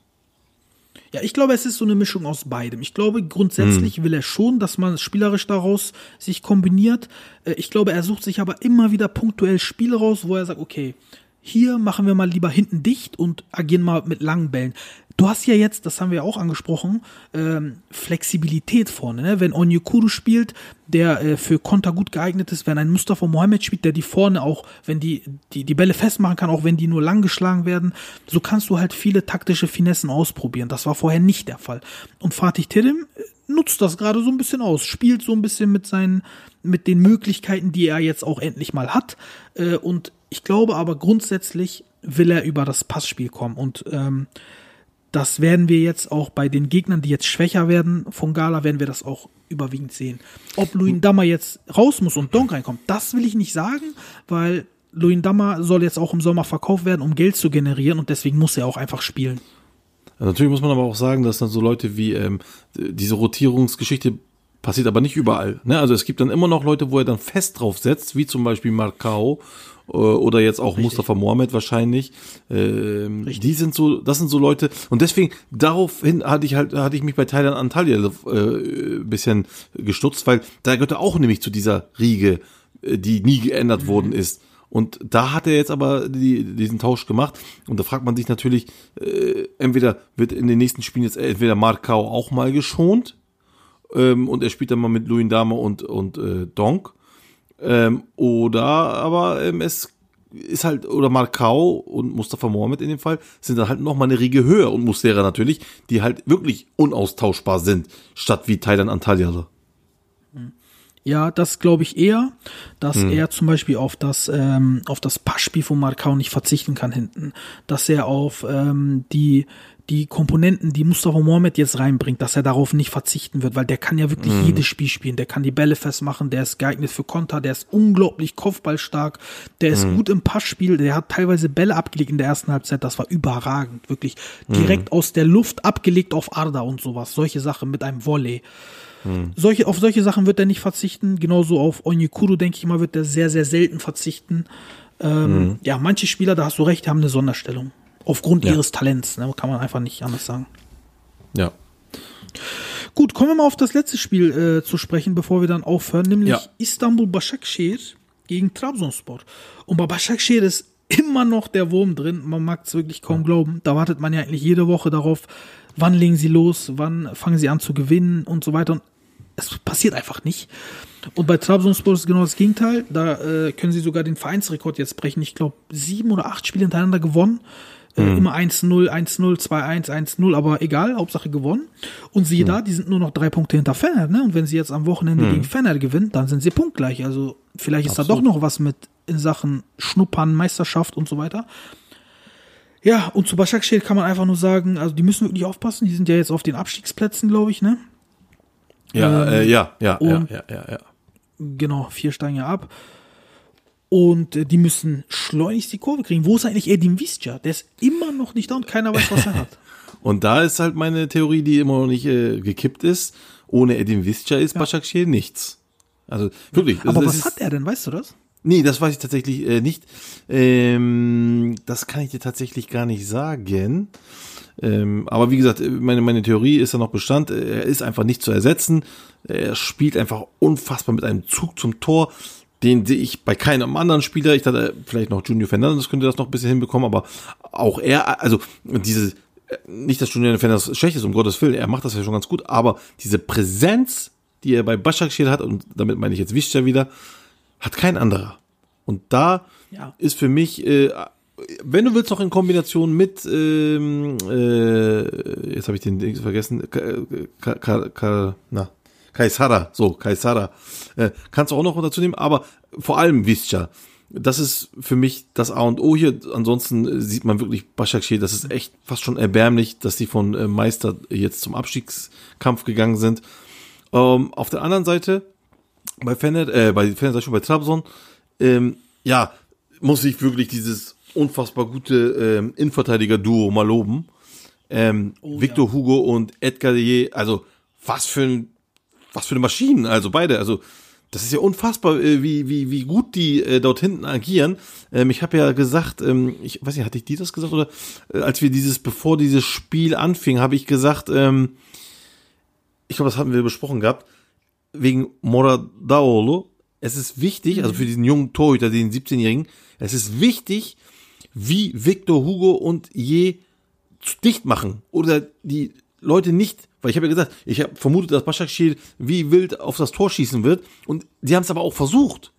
Ja, ich glaube, es ist so eine Mischung aus beidem. Ich glaube, grundsätzlich will er schon, dass man spielerisch daraus sich kombiniert. Äh, Ich glaube, er sucht sich aber immer wieder punktuell Spiele raus, wo er sagt, okay, hier machen wir mal lieber hinten dicht und agieren mal mit langen Bällen. Du hast ja jetzt, das haben wir auch angesprochen, ähm, Flexibilität vorne. Ne? Wenn Onyekuru spielt, der äh, für Konter gut geeignet ist, wenn ein Mustafa Mohamed spielt, der die vorne auch, wenn die, die die Bälle festmachen kann, auch wenn die nur lang geschlagen werden, so kannst du halt viele taktische Finessen ausprobieren. Das war vorher nicht der Fall. Und Fatih Terim äh, nutzt das gerade so ein bisschen aus, spielt so ein bisschen mit seinen, mit den Möglichkeiten, die er jetzt auch endlich mal hat. Äh, und ich glaube aber grundsätzlich will er über das Passspiel kommen und ähm, das werden wir jetzt auch bei den Gegnern, die jetzt schwächer werden von Gala, werden wir das auch überwiegend sehen. Ob Luin Dammer jetzt raus muss und Donk reinkommt, das will ich nicht sagen, weil Luin Dammer soll jetzt auch im Sommer verkauft werden, um Geld zu generieren und deswegen muss er auch einfach spielen. Natürlich muss man aber auch sagen, dass dann so Leute wie ähm, diese Rotierungsgeschichte passiert aber nicht überall. Ne? Also es gibt dann immer noch Leute, wo er dann fest drauf setzt, wie zum Beispiel Marcao oder jetzt auch Mustafa Mohamed wahrscheinlich. Ähm, die sind so, das sind so Leute und deswegen daraufhin hatte ich halt hatte ich mich bei Thailand Antalya äh, bisschen gestutzt, weil da gehört er auch nämlich zu dieser Riege, äh, die nie geändert worden ist. Und da hat er jetzt aber die, diesen Tausch gemacht. Und da fragt man sich natürlich, äh, entweder wird in den nächsten Spielen jetzt entweder Markau auch mal geschont ähm, und er spielt dann mal mit Louis Dame und, und äh, Donk. Ähm, oder aber ähm, es ist halt, oder Markau und Mustafa Mohamed in dem Fall, sind dann halt nochmal eine Riege höher und Muslera natürlich, die halt wirklich unaustauschbar sind, statt wie Thailand Antalya. Ja, das glaube ich eher, dass hm. er zum Beispiel auf das ähm, auf das Passspiel von Markau nicht verzichten kann hinten, dass er auf ähm, die die Komponenten, die Mustafa Mohamed jetzt reinbringt, dass er darauf nicht verzichten wird, weil der kann ja wirklich mhm. jedes Spiel spielen. Der kann die Bälle festmachen, der ist geeignet für Konter, der ist unglaublich kopfballstark, der ist mhm. gut im Passspiel, der hat teilweise Bälle abgelegt in der ersten Halbzeit, das war überragend, wirklich direkt mhm. aus der Luft abgelegt auf Arda und sowas, solche Sachen mit einem Volley. Hm. Solche, auf solche Sachen wird er nicht verzichten. Genauso auf Onyekuru, denke ich mal, wird er sehr, sehr selten verzichten. Ähm, hm. Ja, manche Spieler, da hast du recht, haben eine Sonderstellung. Aufgrund ja. ihres Talents, ne? kann man einfach nicht anders sagen. Ja. Gut, kommen wir mal auf das letzte Spiel äh, zu sprechen, bevor wir dann aufhören, nämlich ja. Istanbul Başakşehir gegen Trabzonspor. Und bei Başakşehir ist immer noch der Wurm drin, man mag es wirklich kaum glauben. Da wartet man ja eigentlich jede Woche darauf, wann legen sie los, wann fangen sie an zu gewinnen und so weiter. Und es passiert einfach nicht. Und bei Trabzonspor ist genau das Gegenteil. Da äh, können sie sogar den Vereinsrekord jetzt brechen. Ich glaube, sieben oder acht Spiele hintereinander gewonnen. Äh, mhm. Immer 1-0, 1-0, 2-1, 1-0, aber egal, Hauptsache gewonnen. Und siehe mhm. da, die sind nur noch drei Punkte hinter Fener, ne? Und wenn sie jetzt am Wochenende mhm. gegen Fener gewinnen, dann sind sie punktgleich. Also vielleicht ist Absolut. da doch noch was mit in Sachen Schnuppern, Meisterschaft und so weiter. Ja, und zu Başakşehir kann man einfach nur sagen, also die müssen wirklich aufpassen, die sind ja jetzt auf den Abstiegsplätzen, glaube ich, ne? Ja, ähm, äh, ja, ja, ja, ja, ja, ja. Genau, vier steigen ja ab. Und äh, die müssen schleunigst die Kurve kriegen. Wo ist eigentlich Edin Visca? Der ist immer noch nicht da und keiner weiß, was er hat. und da ist halt meine Theorie, die immer noch nicht äh, gekippt ist. Ohne Edin Visca ist ja. Başakşehir nichts. Also wirklich. Aber was hat er denn? Weißt du das? Nee, das weiß ich tatsächlich äh, nicht. Ähm, das kann ich dir tatsächlich gar nicht sagen. Ähm, aber wie gesagt, meine, meine Theorie ist ja noch Bestand. Er ist einfach nicht zu ersetzen. Er spielt einfach unfassbar mit einem Zug zum Tor. Den sehe ich bei keinem anderen Spieler. Ich dachte, vielleicht noch Junior Fernandes könnte das noch ein bisschen hinbekommen, aber auch er, also diese, nicht, dass Junior Fernandes schlecht ist, um Gottes Willen, er macht das ja schon ganz gut, aber diese Präsenz, die er bei Başakşehir hat, und damit meine ich jetzt Wischer wieder, hat kein anderer. Und da ja. ist für mich, äh, wenn du willst, noch in Kombination mit, ähm, äh, jetzt habe ich den Ding vergessen, Ka, Ka, Ka, na, Kaisara, so, Kaisara, äh, kannst du auch noch dazu nehmen, aber vor allem Visca. Das ist für mich das A und O hier. Ansonsten sieht man wirklich Başakşehir, das ist echt fast schon erbärmlich, dass die von äh, Meister jetzt zum Abstiegskampf gegangen sind. Ähm, auf der anderen Seite bei Fener, äh, bei Fener, schon bei Trabzon, ähm, ja, muss ich wirklich dieses unfassbar gute ähm, Innenverteidiger-Duo mal loben. Ähm, oh, Victor ja. Hugo und Edgar Deye, also was für ein, was für eine Maschinen, also beide, also das ist ja unfassbar, äh, wie, wie, wie gut die äh, dort hinten agieren. Ähm, ich habe ja gesagt, ähm, ich weiß nicht, hatte ich dir das gesagt oder äh, als wir dieses, bevor dieses Spiel anfing, habe ich gesagt, ähm, ich glaube, das hatten wir besprochen gehabt, wegen Moradaolo, es ist wichtig, also für diesen jungen Torhüter, den 17-Jährigen, es ist wichtig, wie Victor Hugo und Je dicht machen oder die Leute nicht, weil ich habe ja gesagt, ich habe vermutet, dass Başakşehir wie wild auf das Tor schießen wird und die haben es aber auch versucht.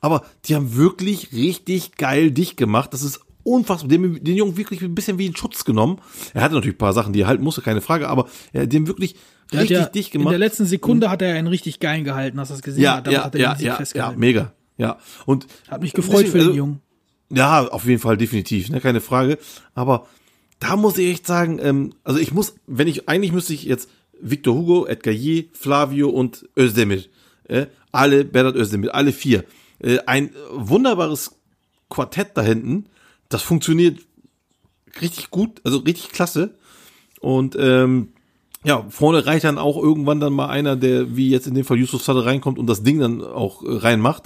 Aber die haben wirklich richtig geil dicht gemacht. Das ist unfassbar. Dem, den Jungen wirklich ein bisschen wie in Schutz genommen. Er hatte natürlich ein paar Sachen, die er halten musste, keine Frage, aber er hat dem wirklich der richtig ja, dicht gemacht. In der letzten Sekunde hat er einen richtig geilen gehalten, hast du das gesehen? Ja, ja, hat er ja, ja, ja, mega. Ja, und hat mich gefreut bisschen, für den also, Jungen. Ja, auf jeden Fall definitiv, ne, keine Frage. Aber da muss ich echt sagen, ähm, also ich muss, wenn ich eigentlich müsste ich jetzt Victor Hugo, Edgar Ye, Flavio und Özdemir, äh, alle Berat Özdemir, alle vier, äh, ein wunderbares Quartett da hinten. Das funktioniert richtig gut, also richtig klasse. Und ähm, ja, vorne reicht dann auch irgendwann dann mal einer, der wie jetzt in dem Fall Yusuf Sade reinkommt und das Ding dann auch äh, reinmacht.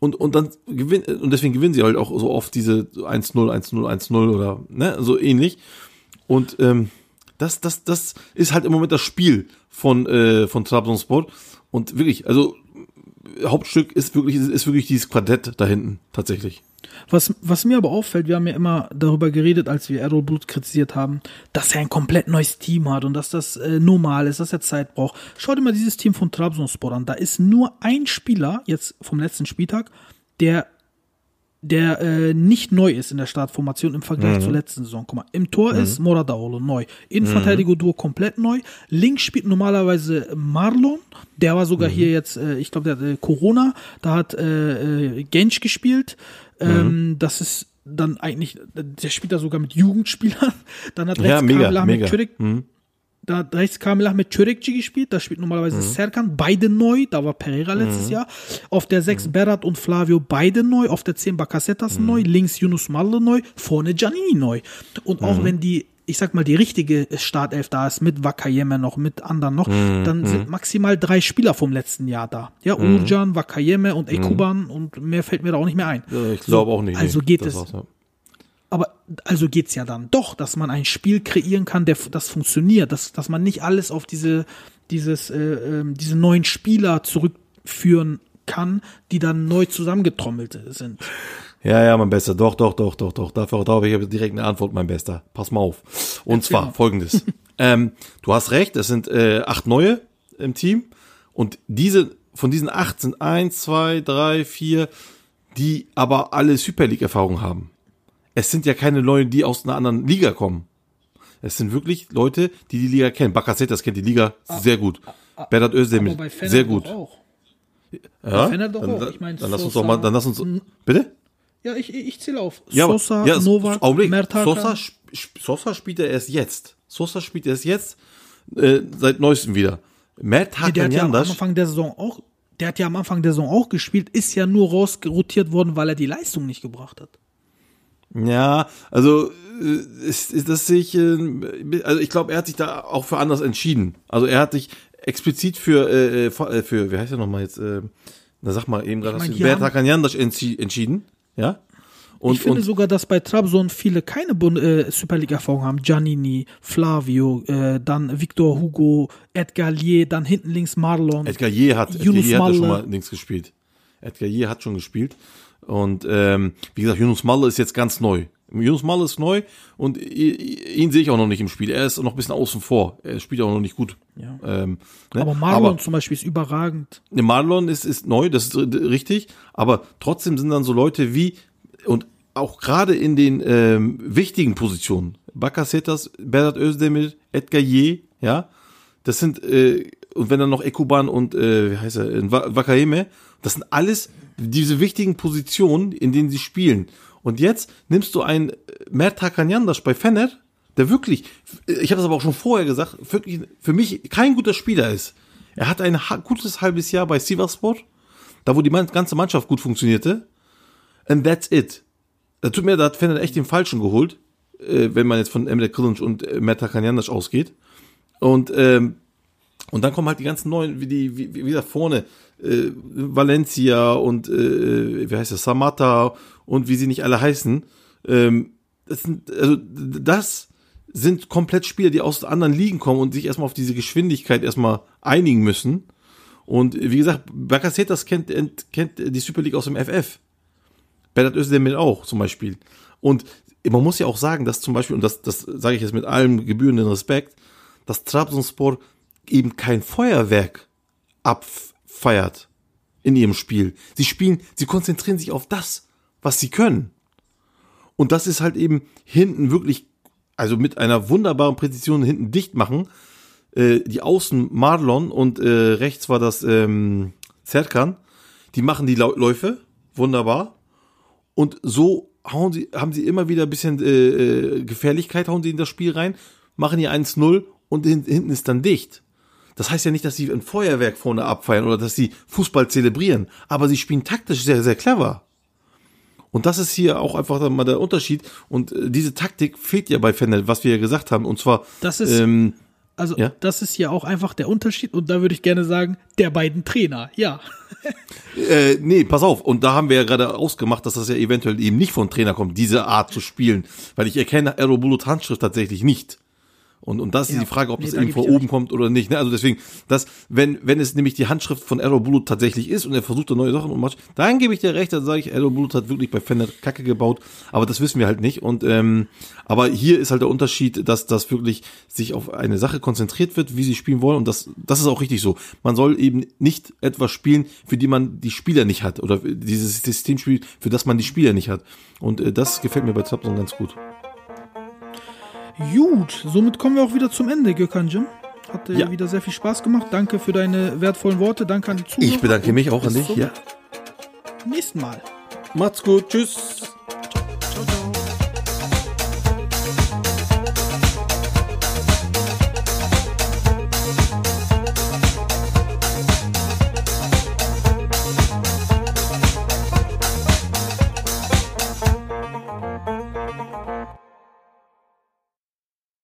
Und, und dann gewinnt, und deswegen gewinnen sie halt auch so oft diese 1-0, 1-0, 1-0 oder ne, so ähnlich. Und ähm, das, das, das ist halt im Moment das Spiel von, äh, von Trabzonspor. Und wirklich, also Hauptstück ist wirklich, ist wirklich dieses Quartett da hinten, tatsächlich. Was, was mir aber auffällt, wir haben ja immer darüber geredet, als wir Errol Blut kritisiert haben, dass er ein komplett neues Team hat und dass das äh, normal ist, dass er Zeit braucht. Schau dir mal dieses Team von Trabzonspor an. Da ist nur ein Spieler, jetzt vom letzten Spieltag, der der äh, nicht neu ist in der Startformation im Vergleich Mhm. zur letzten Saison. Guck mal, im Tor ist Moradaolo neu. Innenverteidiger Duo komplett neu. Links spielt normalerweise Marlon. Der war Mhm. sogar hier jetzt, äh, ich glaube, der hat äh, Corona. Da hat äh, äh, Gensch gespielt. Ähm, Mhm. Das ist dann eigentlich, der spielt da sogar mit Jugendspielern. Dann hat Ja, rechts mega, Kamil Ahmed mega. Mhm. Da hat rechts Kamil Ahmed Çörekci gespielt, da spielt normalerweise Serkan, beide neu, da war Pereira letztes Jahr. Auf der 6 Berat und Flavio, beide neu. Auf der 10 Bakasetas neu, links Yunus Malle neu, vorne Giannini neu. Und auch wenn die, ich sag mal, die richtige Startelf da ist, mit Wakayeme noch, mit anderen noch, dann sind maximal drei Spieler vom letzten Jahr da. Ja, Urjan, Wakayeme und Ekuban und mehr fällt mir da auch nicht mehr ein. Ja, ich glaube auch nicht. Also geht das es. ja. Aber also geht's ja dann doch, dass man ein Spiel kreieren kann, der das funktioniert, dass, dass man nicht alles auf diese, dieses, äh, ähm, diese neuen Spieler zurückführen kann, die dann neu zusammengetrommelt sind. Ja, ja, mein Bester. Doch, doch, doch, doch, doch. Dafür, da habe ich direkt eine Antwort, mein Bester. Pass mal auf. Und zwar mal. folgendes. ähm, du hast recht, es sind äh, acht neue im Team. Und diese, von diesen acht sind eins, zwei, drei, vier, die aber alle Super League-Erfahrung haben. Es sind ja keine Leute, die aus einer anderen Liga kommen. Es sind wirklich Leute, die die Liga kennen. Bakasetas kennt die Liga sehr gut. Berat Özdemir, Aber bei Fener sehr gut. Auch. Ja? Dann, auch. Ich mein, dann lass uns doch mal, dann lass uns, bitte? Ja, ich, ich zähle auf. Ja, Sosa, ja, Novak, Augenblick. Mertaka. Sosa, Sosa spielt er erst jetzt. Sosa spielt erst jetzt, äh, seit neuestem wieder. Mert Nee, der hat ja am Anfang der Saison auch, der hat ja am Anfang der Saison auch gespielt, ist ja nur rausgerotiert worden, weil er die Leistung nicht gebracht hat. Ja, also äh, ist, ist das sich, äh, also ich glaube, er hat sich da auch für anders entschieden. Also er hat sich explizit für, äh, äh, für, äh, für wie heißt er nochmal jetzt, äh, na sag mal eben gerade, mein, Hakanyandas entschi entschieden, ja? Und, ich finde und sogar, dass bei Trabzon viele keine Bund äh, Super League-Erfahrung haben. Giannini, Flavio, äh, dann Victor Hugo, Edgar Lier, dann hinten links Marlon. Edgar Je hat, Edgar Je hat ja schon mal links gespielt. Edgar Je hat schon gespielt. Und ähm, wie gesagt, Yunus Malle ist jetzt ganz neu. Yunus Malle ist neu und ihn sehe ich auch noch nicht im Spiel. Er ist noch ein bisschen außen vor. Er spielt auch noch nicht gut. Ja. Ähm, ne? Aber Marlon aber zum Beispiel ist überragend. ne, Marlon ist, ist neu, das ist richtig. Aber trotzdem sind dann so Leute wie, und auch gerade in den ähm, wichtigen Positionen, Bakasetas, Berat Özdemir, Edgar Je, ja, das sind, äh, und wenn dann noch Ekuban und, äh, wie heißt er, Wa- Wakayeme, das sind alles diese wichtigen Positionen, in denen sie spielen. Und jetzt nimmst du einen äh, Mert Hakanyandas bei Fener, der wirklich, ich habe das aber auch schon vorher gesagt, wirklich für mich kein guter Spieler ist. Er hat ein gutes halbes Jahr bei Sivasspor, da wo die ganze Mannschaft gut funktionierte. And that's it. Da tut mir, da hat Fener echt den Falschen geholt, äh, wenn man jetzt von Emre Kılıç und äh, Mert Hakanyandas ausgeht. Und ähm, und dann kommen halt die ganzen neuen, wie die, wie, wie da vorne, äh, Valencia und äh, wie heißt das, Samata und wie sie nicht alle heißen. Ähm, das sind, also das sind komplett Spieler, die aus anderen Ligen kommen und sich erstmal auf diese Geschwindigkeit erstmal einigen müssen. Und wie gesagt, Bakasetas kennt, kennt die Super League aus dem FF. Berat Özdemir auch zum Beispiel. Und man muss ja auch sagen, dass zum Beispiel, und das, das sage ich jetzt mit allem gebührenden Respekt, dass Trabzonspor eben kein Feuerwerk abfeiert in ihrem Spiel. Sie spielen, sie konzentrieren sich auf das, was sie können. Und das ist halt eben hinten wirklich, also mit einer wunderbaren Präzision hinten dicht machen. Äh, die Außen Marlon und äh, rechts war das ähm, Serkan. Die machen die Läufe, wunderbar. Und so hauen sie, haben sie immer wieder ein bisschen äh, äh, Gefährlichkeit, hauen sie in das Spiel rein, machen hier 1-0 und hin, hinten ist dann dicht. Das heißt ja nicht, dass sie ein Feuerwerk vorne abfeiern oder dass sie Fußball zelebrieren, aber sie spielen taktisch sehr, sehr clever. Und das ist hier auch einfach mal der Unterschied. Und äh, diese Taktik fehlt ja bei Fennel, was wir ja gesagt haben. Und zwar, Das ist- ähm, Also Ja. das ist ja auch einfach der Unterschied und da würde ich gerne sagen, der beiden Trainer, ja. Äh, nee, pass auf. Und da haben wir ja gerade ausgemacht, dass das ja eventuell eben nicht von Trainer kommt, diese Art zu spielen. Weil ich erkenne Aerobulut Handschrift tatsächlich nicht. Und, und das ist Ja. die Frage, ob Nee, das gebe ich dir oben kommt oder nicht. Ne? Also deswegen, das, wenn, wenn es nämlich die Handschrift von Aerobulut tatsächlich ist und er versucht da neue Sachen und macht, dann gebe ich dir recht, dann sage ich, Aerobulut hat wirklich bei Fender Kacke gebaut, aber das wissen wir halt nicht. Und ähm, aber hier ist halt der Unterschied, dass das wirklich sich auf eine Sache konzentriert wird, wie sie spielen wollen. Und das, das ist auch richtig so. Man soll eben nicht etwas spielen, für die man die Spieler nicht hat. Oder dieses System spielt, für das man die Spieler nicht hat. Und äh, das gefällt mir bei Zapson ganz gut. Gut, somit kommen wir auch wieder zum Ende, Gökhan Jim. Hat äh, Ja. wieder sehr viel Spaß gemacht. Danke für deine wertvollen Worte. Danke an die Zuhörer. Ich bedanke mich auch an Bis dich. zum Ja. Nächsten Mal. Macht's gut. Tschüss.